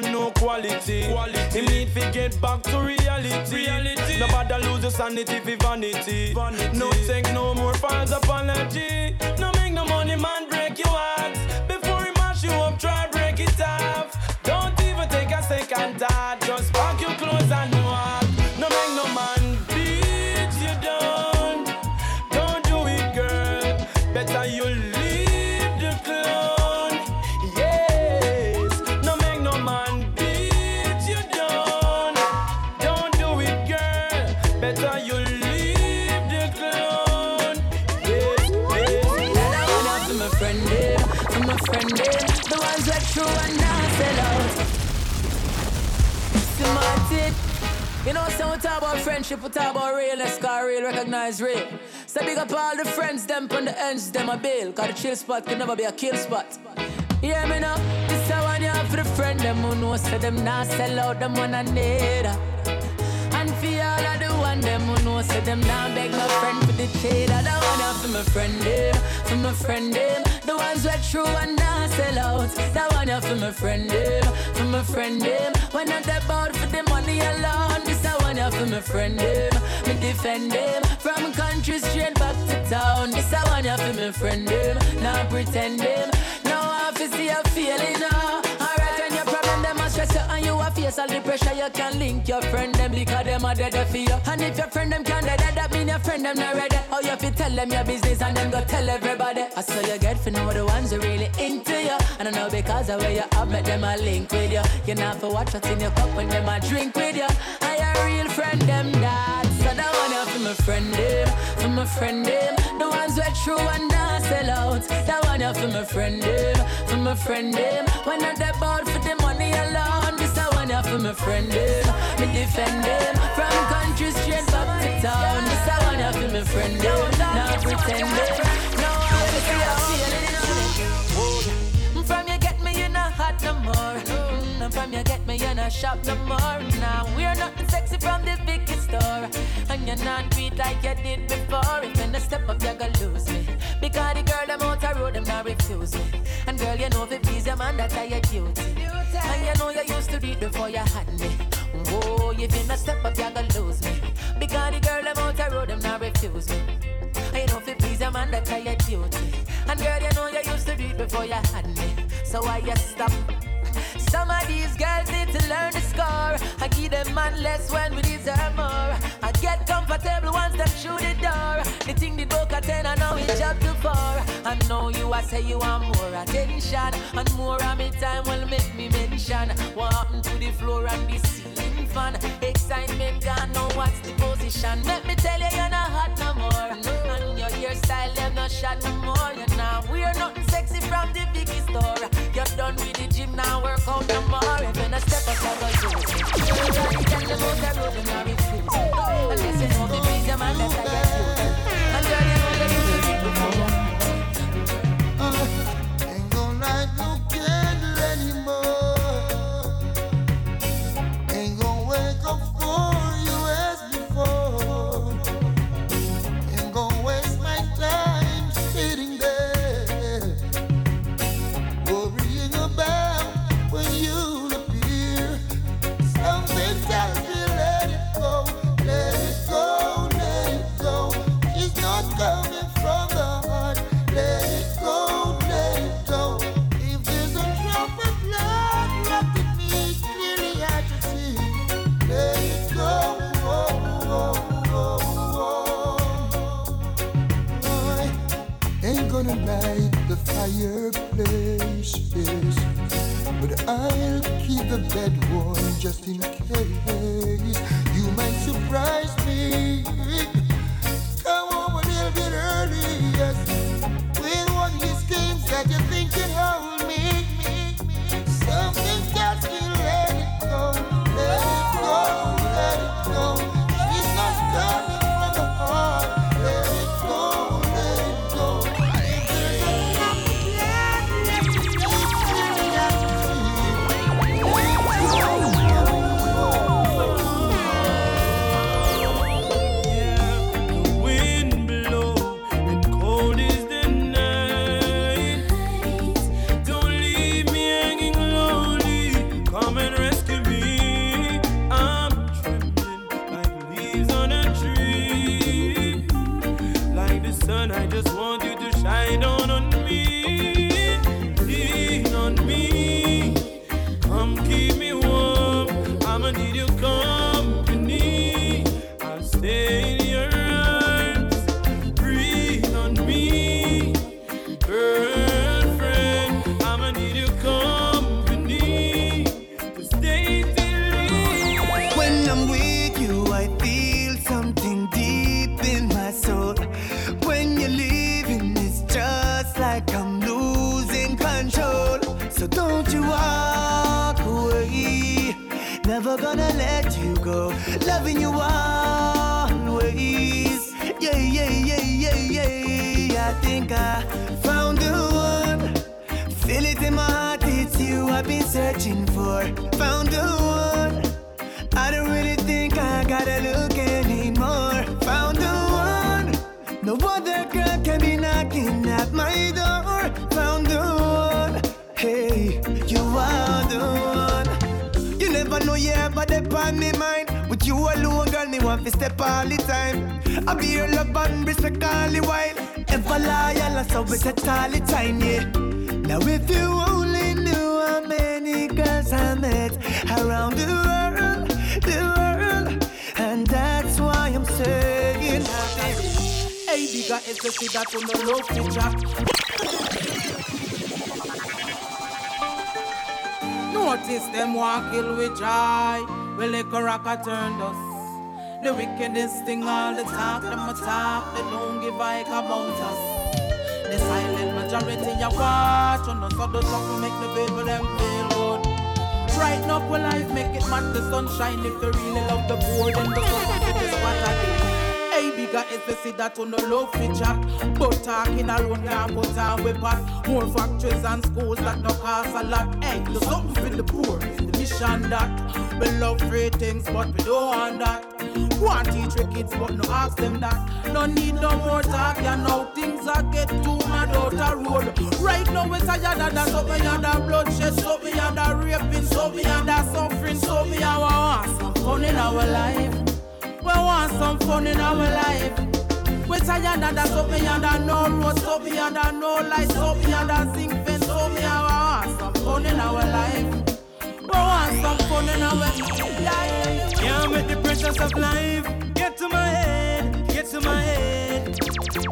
[SPEAKER 20] They no quality. Quality. Him need to get back to reality. Reality. Nobody lose your sanity for vanity. vanity. No take no more false apology. No make no money man break your heart. You know, so we talk about friendship, we talk about realness, cause real recognize real. So big up all the friends, them on the ends, them a bail, cause the chill spot can never be a kill spot. Yeah, me know, this a one you for the friend, them who know, say them not sell out, them one I need. And for all of the one, them who know, say them not beg my friend for the trade. I don't want for my friend, them, for my friend, them. The ones that true and not sell out. That one you for my friend, him, for my friend, them. When not about for the money alone, this I want you for my friend, him, Me defend him. from country straight back to town. This I want you for my friend, him, Not pretend him. No, I feel see a feeling. And you a face all the pressure. You can link your friend them because them a dead for you. And if your friend them can't dead, that mean your friend them not ready. How you fi tell them your business and then go tell everybody. I saw you get for know the ones who really into you. And I know because of where you have, make them a link with you. You not for watch what's in your cup when them a drink with you. I a real friend them that. So that one you for my friend them, for my friend them. The ones who true and not sell out. That one you for my friend them, for my friend them. When not about for the money alone. For my friend them. Me defend them from country straight back to town. This a one you for my friend eh? them. Not pretend them. No, I see you feeling. From you get me, you're not hot no more. Mm, From you get me, you're not shop no more. Now we're not sexy from the big store, and you're not tweet like you did before. If you step up, you're gonna lose me. Because the girl them out the road, them not refuse me. And girl, you know if please your man, that's your duty. And you know you used to it before you had me. Whoa, if you not step up, you gonna lose me. Because the girl them out the road, them not refuse me. And you know if please your man, that's your duty. And girl, you know you used to it before you had me. So why you stop? Some of these girls need to learn to score. I give them man less when we deserve more. I get comfortable once they shoot the door. The thing the book at ten, I know it's up to four. I know you, I say you want more attention. And more of me time will make me mention. What happened to the floor and the ceiling fan? Excitement, God know what's the position. Let me
[SPEAKER 27] tell you, you're not hot no more. And your hairstyle,
[SPEAKER 20] them not shot no more. You're not wear nothing sexy from the
[SPEAKER 10] biggest store. You're done with the gym now, work out no more. Want to step all the time. I be your love and respect all the while. Ever loyal, and so we set all the time, yeah. Now if you only knew how many girls I met around the world, the world, and that's why I'm saying.
[SPEAKER 15] Hey, bigger to see that on the love picture. Notice them kill with joy. Well, like a rocker turned us. The wickedest thing all the talk, them a talk, they don't give a heck about us. The silent majority you watch on us, so the something make the people them feel good. Brighten up with life, make it match the sunshine. If you really love the poor, then the sun this what I do. Hey, bigger is to see that on the love fi chat. But talking around can't put on we pot. More factories and schools that no cost a lot. Hey, do something for the poor. The mission that we love free things, but we don't want that. Want teach we kids, but no ask them that. No need no more talk, ya know things are get too mad out the road. Right now we tired of that, so me under bloodshed, so me under raping, so me under suffering, so me I want some fun in our life. We want some fun in our life. We tired of that, so me under no road, so me under no light, so me under zinc fence, so me I want some fun in our life. We want some fun in our life.
[SPEAKER 28] Can't make the pressures of life get to my head, get to my head.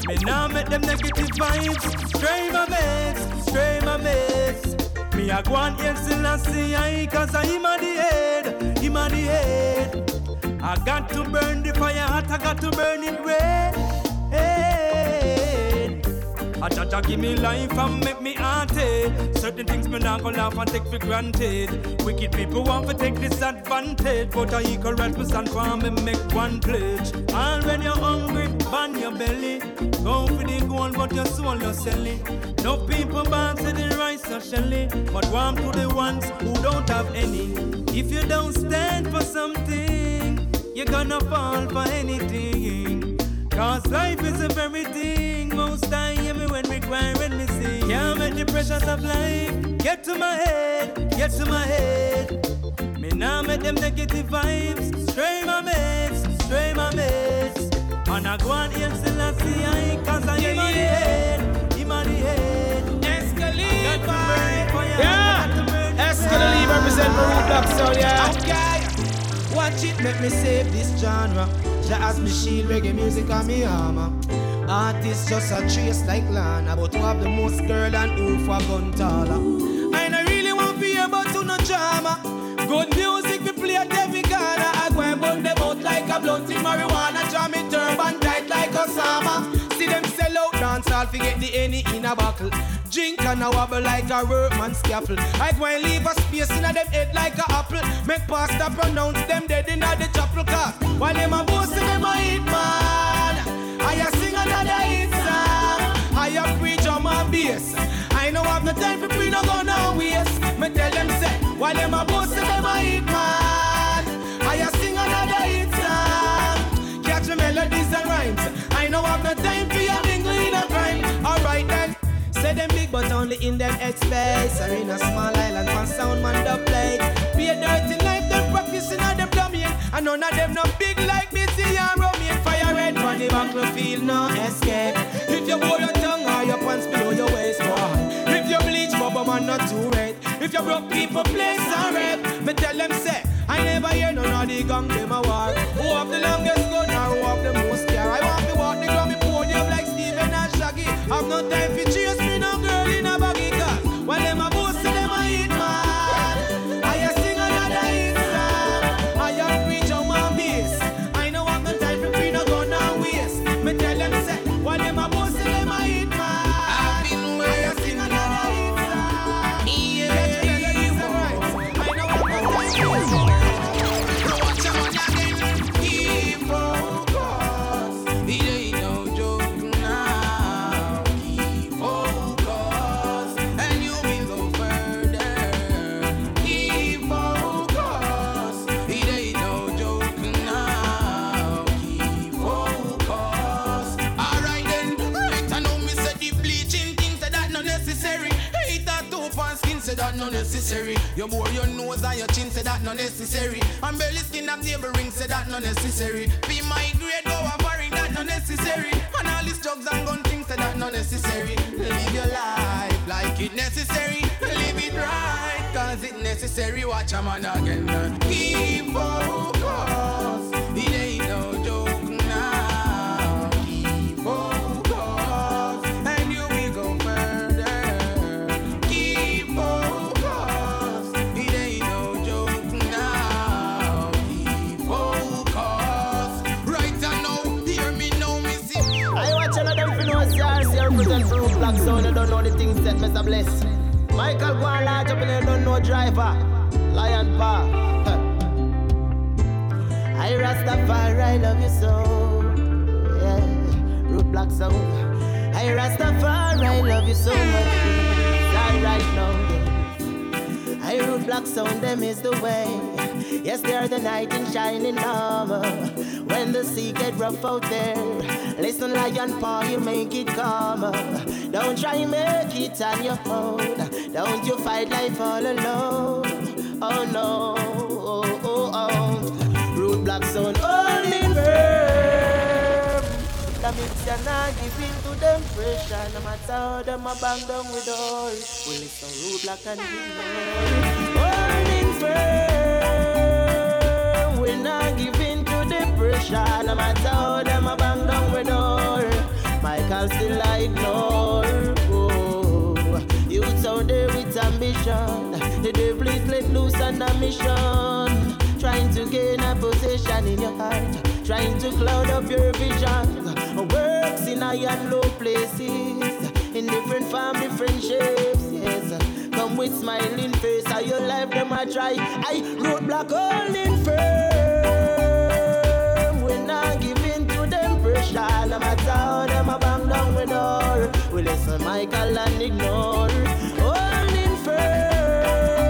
[SPEAKER 28] Me now make them negative vibes stray my meds, stray my meds. Me a go on here still and see I cause I him a the head, him a the head. I got to burn the fire hot, I got to burn it red. A Jah Jah give me life and make me haunted. Certain things me not gonna laugh and take for granted. Wicked people want to take disadvantage, but I equal right percent for me make one pledge. And when you're hungry, ban your belly. Go for the gold, but your soul you're selling. No people bounce to the rice or shelly, but warm to the ones who don't have any. If you don't stand for something, you're gonna fall for anything. Cause life is a very thing. Most me when when we sing. Can't make the pressures of life get to my head, get to my head. Me now make them negative vibes. Stray my mates, stray my mates. And I go on here till I see I cause I am on the head, him on the head.
[SPEAKER 15] Escalade,
[SPEAKER 28] Yeah,
[SPEAKER 25] Escalade represent Root Black Soul, yeah.
[SPEAKER 15] Okay.
[SPEAKER 25] Watch it, make me save this genre. Jah as me shield, reggae music on me armor. Artists just a trace like Lana, but who have the most girl and who for gun taller. I no really want to hear to no drama. Good music we play at every corner. I go and burn them out like a blunt in marijuana. Draw me turban tight like Osama. See them sell out dance all forget the any in a buckle. Drink and a wobble like a workman scaffold. I go and leave a space in a them head like a apple. Make pastor pronounce them dead in a the chapel car. While them a boast them a hit man. I sing another hit song. I preach drum and bass. I know have no time for free no go no waste. Me tell them say while them a boast them a hit man. I sing another hit song. Catch the melodies and rhymes. I know have no time for your mingle in a crime. Alright then. Say them big but only in them head space Or in a small island one sound man dub play Be a dirty life them practicing on them And none of them no big like Missy and Romaine Fire red on the battlefield no escape. If you hold your tongue or your pants below your waist boy If you bleach bubble man not too red. If you broke people place and rap Me tell them say I never hear none of the gang them a war. Who have the longest gun or who have the most care? I want to walk the Grammy podium like Steven and Shaggy. I've no time for
[SPEAKER 15] necessary. Your bore your nose and your chin say that no necessary. And belly skin and neighbor ring say that no necessary. Be my grade go a foreign that no necessary. And all these drugs and gun things say that no necessary. Live your life like it necessary. Live it right cause it necessary. Watch a man again. Keep focused.
[SPEAKER 25] Black sound. I don't know the things that Mr. Bless. Michael go and large up and I don't know driver. Lion. Huh. I Rastafari I love you so. Yeah. Root black sound. I Rastafari I love you so much. I right now. yeah. I root black sound, them is the way. Yes, they are the knight in shining armor. When the sea get rough out there, listen, lion paw, you make it calmer. Don't try make it on your own. Don't you fight life all alone. Oh no, oh, oh, oh. Root black sound, only firm. That means you're not giving to them pressure. No matter how them a bang down with all. We listen root black and Holding firm. We're not giving to the pressure. No matter how them a down with all. Michael still I ignore. Oh, youths out there with ambition. The devil is let loose on a mission. Trying to gain a position in your heart. Trying to cloud up your vision. Works in high and low places.
[SPEAKER 5] in different form, different shapes. Yes, come with smiling face. How your life them I try. I roadblock holding firm. Pressure. No matter how them a bang down with door. We listen Michael and ignore. Holding firm.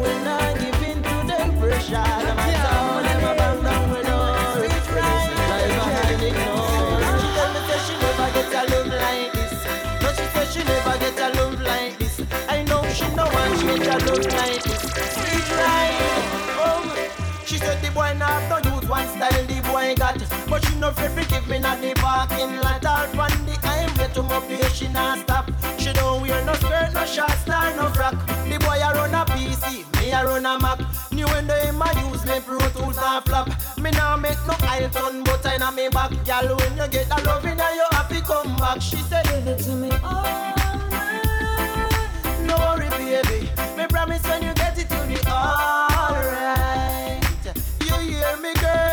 [SPEAKER 5] We not giving to them pressure. No matter how them a bang down with door. We listen Michael and ignore. She tell me she never get a love like this. No, she she never get a love like this. I know she no want change a love like this. Sweet right. Oh, um, she said the boy not no use one style the boy got, she no to give me not the parking lot. All on the highway to my place she not stop. She don't wear no skirt, no shorts, nor no frock. The boy a run a PC, me a run a Mac. New window in my use me Pro Tools and flop. Me now make no aisle turn, but I na me back. Girl, when you get a loving, you to come back. She said, give it to me all no worry, baby. Me promise when you get it, you'll be alright. You hear me, girl?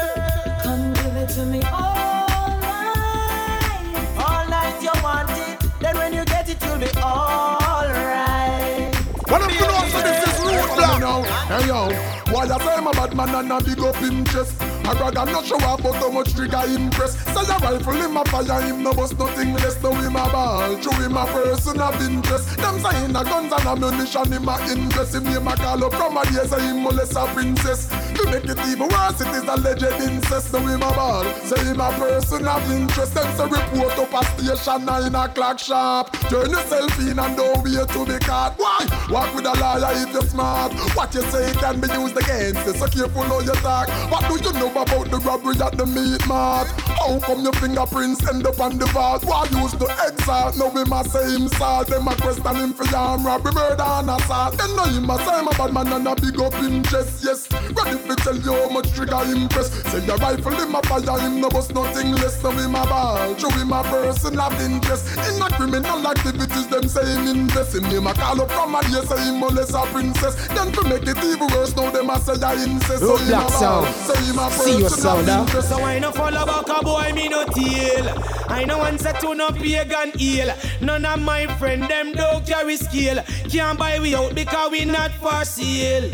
[SPEAKER 5] Come give it to me all night. All night you want it, then when you get it, you'll be alright.
[SPEAKER 29] What if you know so this is rude black? Now, hey yo, why I say my bad man and I big up him chest? I brother not show up but how much trigger impress. Say a rifle in my fire, him no bust nothing less. No him a ball, show him a person of interest. Them saying a guns and ammunition him a invest. Him name a call up from a day say him molest a princess. To make it even worse, it is alleged incest. No him a ball, say him a person of interest. Them say report up a station nine o'clock sharp. Turn yourself in and don't wait to be caught. Why? Walk with a liar if you're smart. What you say can be used against you. So careful how you talk. What do you know about the robbery at the meat mart? How come your fingerprints end up on the vault? Why use the exalt? Now we must say him salt. Them a question him for arm robbery, murder and assault. Then know him a say him a bad man and a big up him chest. Yes, ready to tell you how much trigger impress. Say your rifle him a fire him no bust nothing less. Now him a ball. Show him a person of interest. In a criminal activities, them say him invest. Him name a call up from a day say him molest a princess. Then to make it even worse, now them a say a incest. So him a
[SPEAKER 30] Roadblock
[SPEAKER 29] ball.
[SPEAKER 30] sound.
[SPEAKER 29] Say him a
[SPEAKER 30] See your
[SPEAKER 29] person
[SPEAKER 30] sound,
[SPEAKER 29] of
[SPEAKER 30] huh?
[SPEAKER 29] interest.
[SPEAKER 30] So I no follow back a boy, me no tail. I no answer to no pagan eel. None of my friend them don't carry scale. Can't buy we out because we not for sale.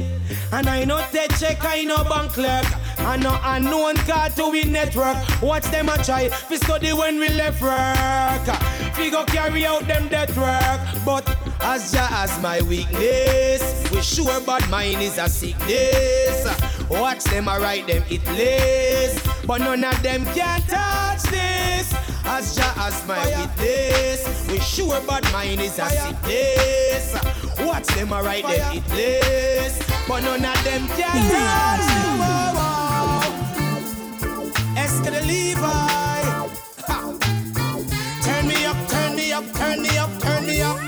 [SPEAKER 30] And I know take check, I no bank clerk. I no unknown card to we network. Watch them a try, we study when we left work. We go carry out them death work. But as ja as my weakness, we sure bad mind is a sickness. Watch them a write them it list, but none of them can touch this. As ja as my witness, we sure bad mind is a sickness. Watch them a write them it list, but none of them can this. Wow, wow. Eska the Levi. Turn me up, turn me up, turn me up, turn me up.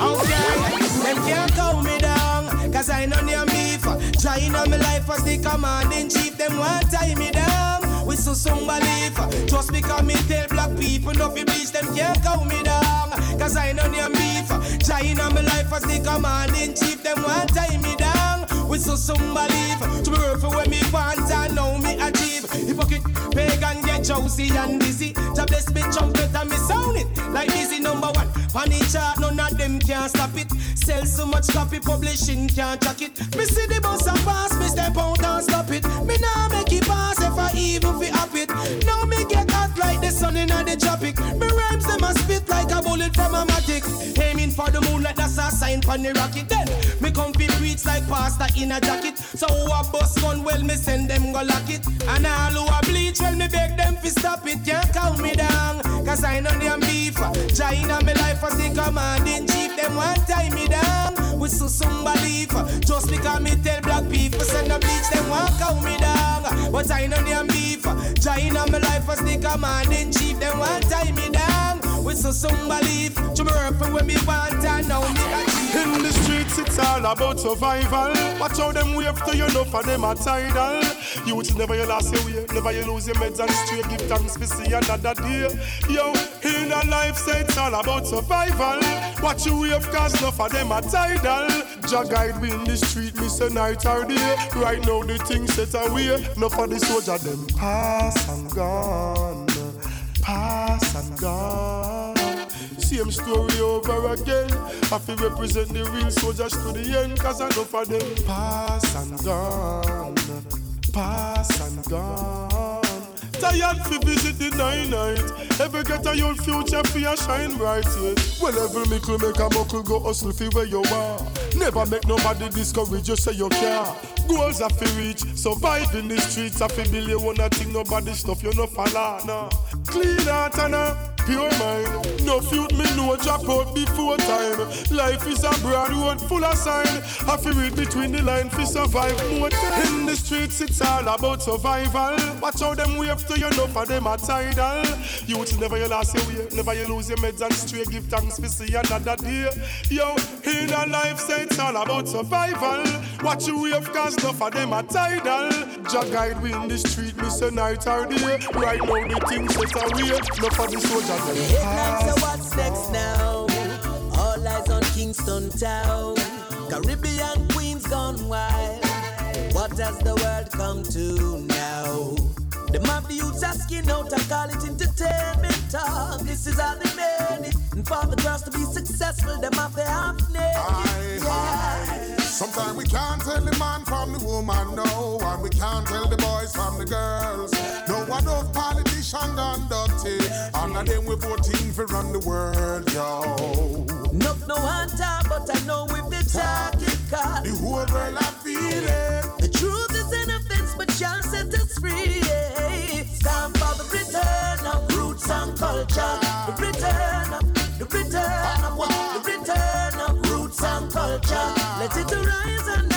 [SPEAKER 30] Okay, them can't calm me down, cause I know near beef. Trying on my life as the commanding chief, them want tie me down. So some belief, just because me tell black people no fi bleach, them can't calm me down, cause I know near beef. Trying on my life as the commanding chief, them want tie me down. So some belief, to worth for when me want and now me achieve. Hypocrite, pagan get jousy and dizzy. Job bless me trumpet and me sound it like busy number one. On each chart, none of them can stop it. Sell so much copy, publishing can't track it. Me see the bus a pass, me step out and stop it. Me nah make it pass if I even fi up it. Now me get like the sun in the tropic. Me rhymes them a spit like a bullet from a matic. Aiming for the moon like that's a sign for the rocket. Then me come fi preach like pastor in a jacket. So who a bust gun, well me send them go lock it. And all who a bleach, well me beg them fi stop it. Can't calm me down, cause I know them beef. China me life as the commanding chief. Them want tie me down some belief. Just because me tell black people send the bleach, them want calm me down. But I know them beef. on my life as the commanding chief. Them want tie me down with so some belief. To me work for when me want and now me achieve.
[SPEAKER 29] In the it's all about survival. Watch how them wave to you, enough for them are tidal. Youth never you lost your way, never you lose your meds and straight. Give thanks for see another day. Yo, in a life, say it's all about survival. Watch you wave, cause enough of them are tidal. Jah guide we in the street, miss a night or day. Right now, the things set away. Enough of the soldier, them pass and gone. Pass and gone.
[SPEAKER 6] Same story over again. I feel represent the real soldiers to the end, cause enough of them pass and gone. Pass and gone. Tired fi visit the nine night. Ever get a your future fi a shine bright yeah. Well every mickle make a muckle go hustle fi where you are. Never make nobody discourage you say you care. Goals are fi reach, survive in the streets. I fi build you one thing nobody stuff you no follow. Nah. Clean heart and a pure mind. No youth me no drop out before time. Life is a broad road full of sign. I fi read between the line fi survive more time. In the streets it's all about survival. Watch how them wave to you, know for them a tidal. Youth never you last your way, never you lose your meds and straight. Give thanks for see another day. Yo, in a life say it's all about survival. Watch you wave cause no for them a tidal. Jah guide we in the street, miss a night or day. Right now the things set away, no for the soldiers.
[SPEAKER 11] Headlines
[SPEAKER 6] pass.
[SPEAKER 11] are what's next now. All eyes on Kingston Town. Caribbean queens gone wild. What has the world come to now? Them have the youths asking out and call it entertainment talk. This is how they made it. And for the girls to be successful, them have to half naked. Yeah.
[SPEAKER 29] Sometimes we can't tell the man from the woman, no, and we can't tell the boys from the girls. No one of politician gone dirty, and of them we voting for run the world, yo.
[SPEAKER 11] No, no talk, but I know if they talk, it cut.
[SPEAKER 29] The whole world I feel it.
[SPEAKER 11] The truth is an offense, but shall set us free. Time for the return of roots and culture. The return of, the return of what? The return of roots and culture. Let it arise and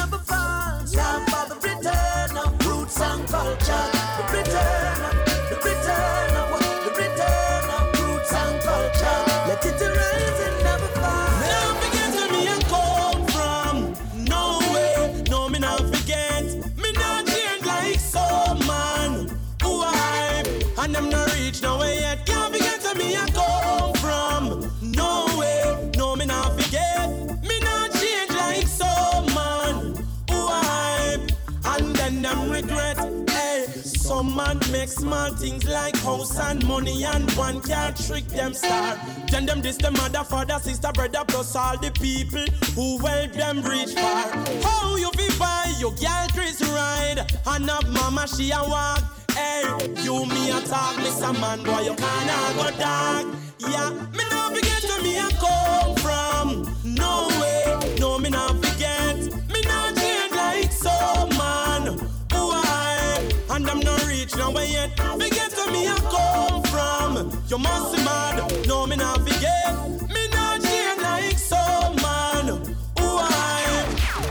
[SPEAKER 30] small things like house and money and one can't trick them star. Then them this the mother, father, sister, brother, plus all the people who help them reach far. How you be buy your girl Chris ride and have mama she a walk. Hey, you me a talk, Mr. Man, boy you can't go dark. Yeah, me not forget where me a come from. No You must be mad. No, me not forget. Me not change like some man who I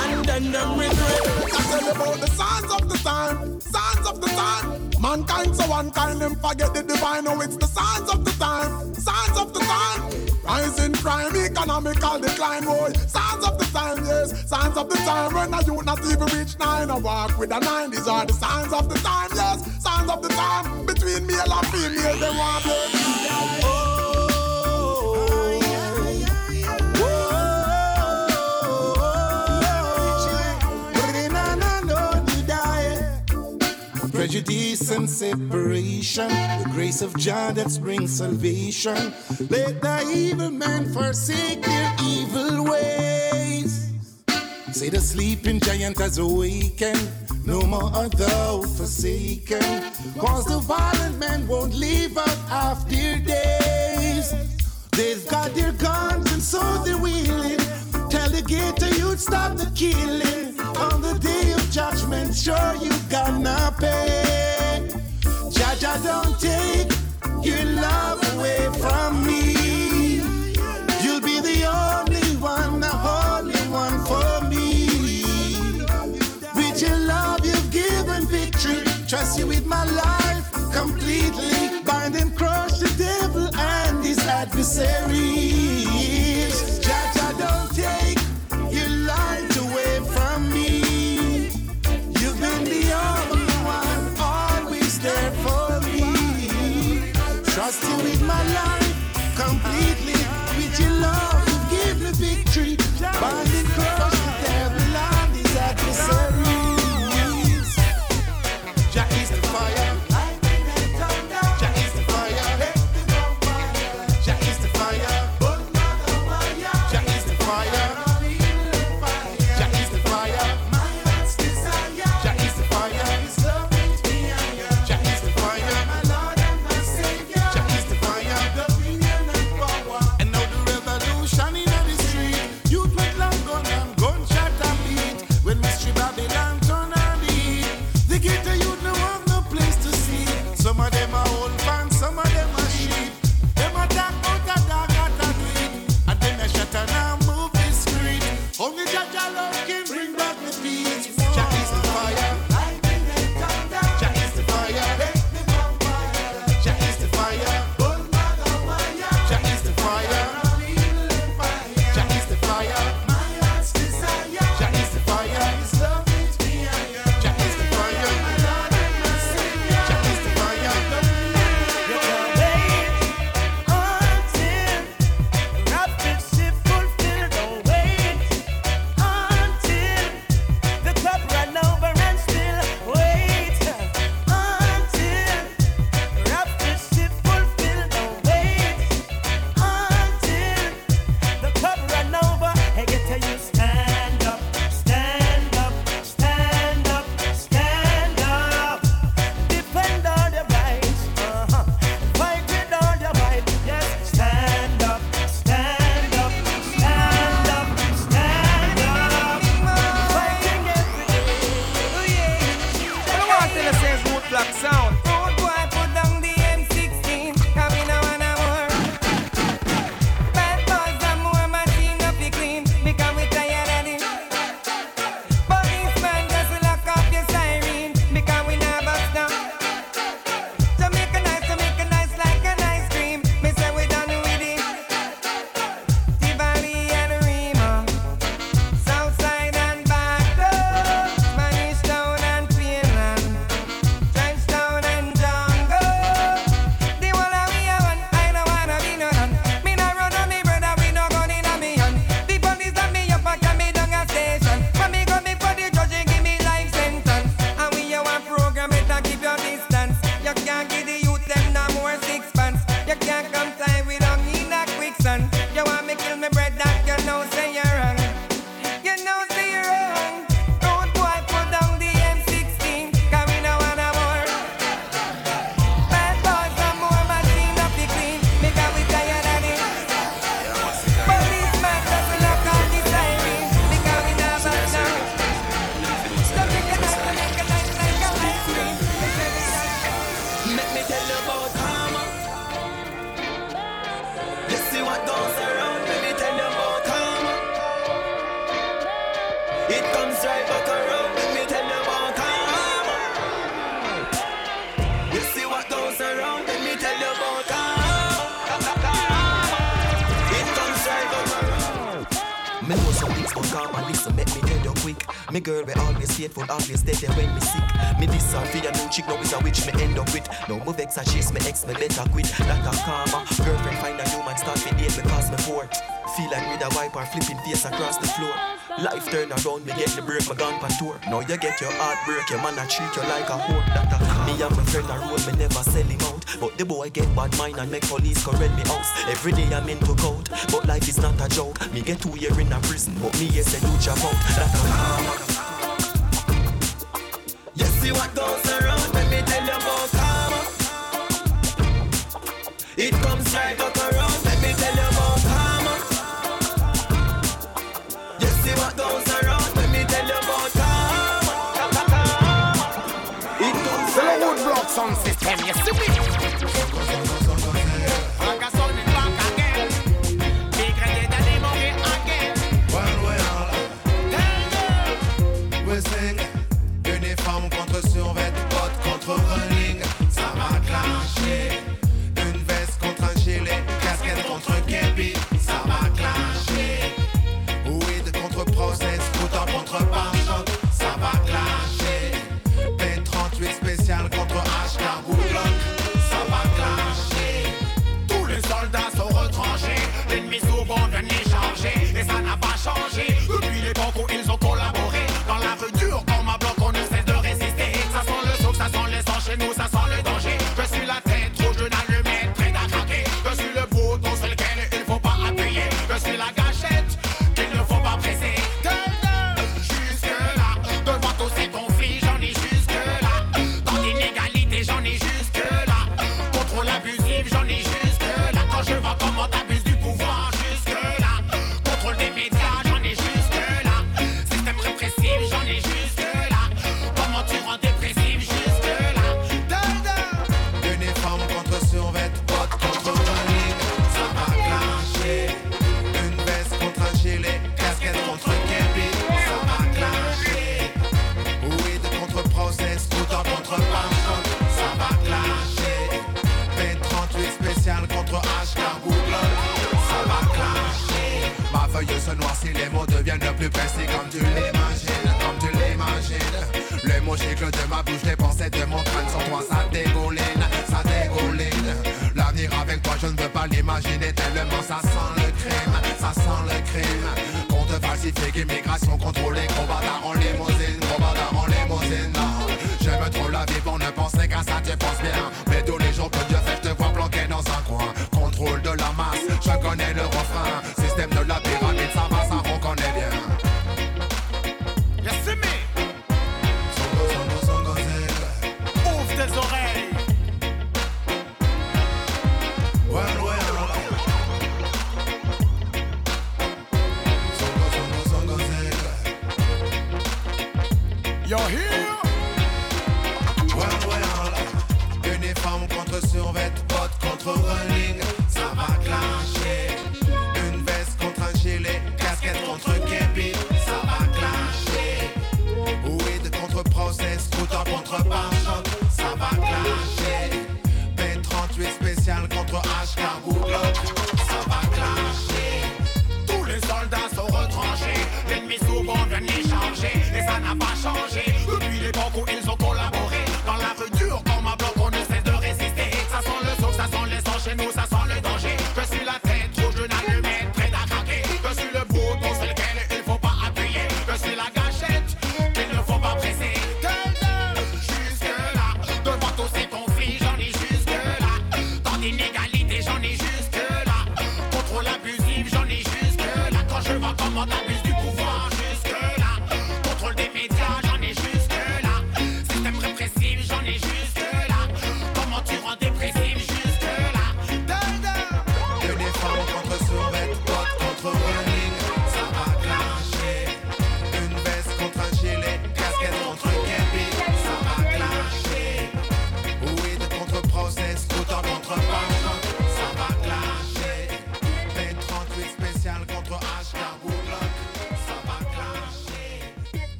[SPEAKER 30] and then them regret.
[SPEAKER 29] I tell you about the signs of the time, signs of the time. Mankind so unkind, them forget the divine. Oh, it's the signs of the time, signs of the time. Rising crime, economical decline, boy. Signs of the time, yes, signs of the time. When a youth not even reach nine, I walk with a nine. These are the signs of the time, yes, signs of the time. Between male and female, they want blood.
[SPEAKER 10] Prejudice and separation, the grace of Jah that brings salvation. Let the evil man forsake their evil ways. Say the sleeping giant has awakened, no more are thou forsaken. Cause the violent man won't live out half their days. They've got their guns and so they're wheeling. Tell the gator you'd stop the killing. On the day of judgment, sure you gonna pay. Jah Jah, don't take your love away from me. You'll be the only one, the only one for me. With your love, you've given victory. Trust you with my life completely. Bind and crush the devil and his adversaries. Is the fire.
[SPEAKER 31] always dead there when me sick. Me this and no chick, no is a witch me end up with. No move ex, I chase me ex, me better quit. That a karma. Girlfriend find a new man, start me date, me cause me poor. Feel like me a wiper flipping face across the floor. Life turn around, me get the break, my gun tour. Now you get your heart break, your man I treat you like a whore. That a me and my friend I roll, me never sell him out. But the boy get bad mind and make police correct me house. Every day I'm in to court, but life is not a joke. Me get two year in a prison, but me yes they do jump out. That a karma see what goes around. Let me tell you about karma. It comes right
[SPEAKER 32] up.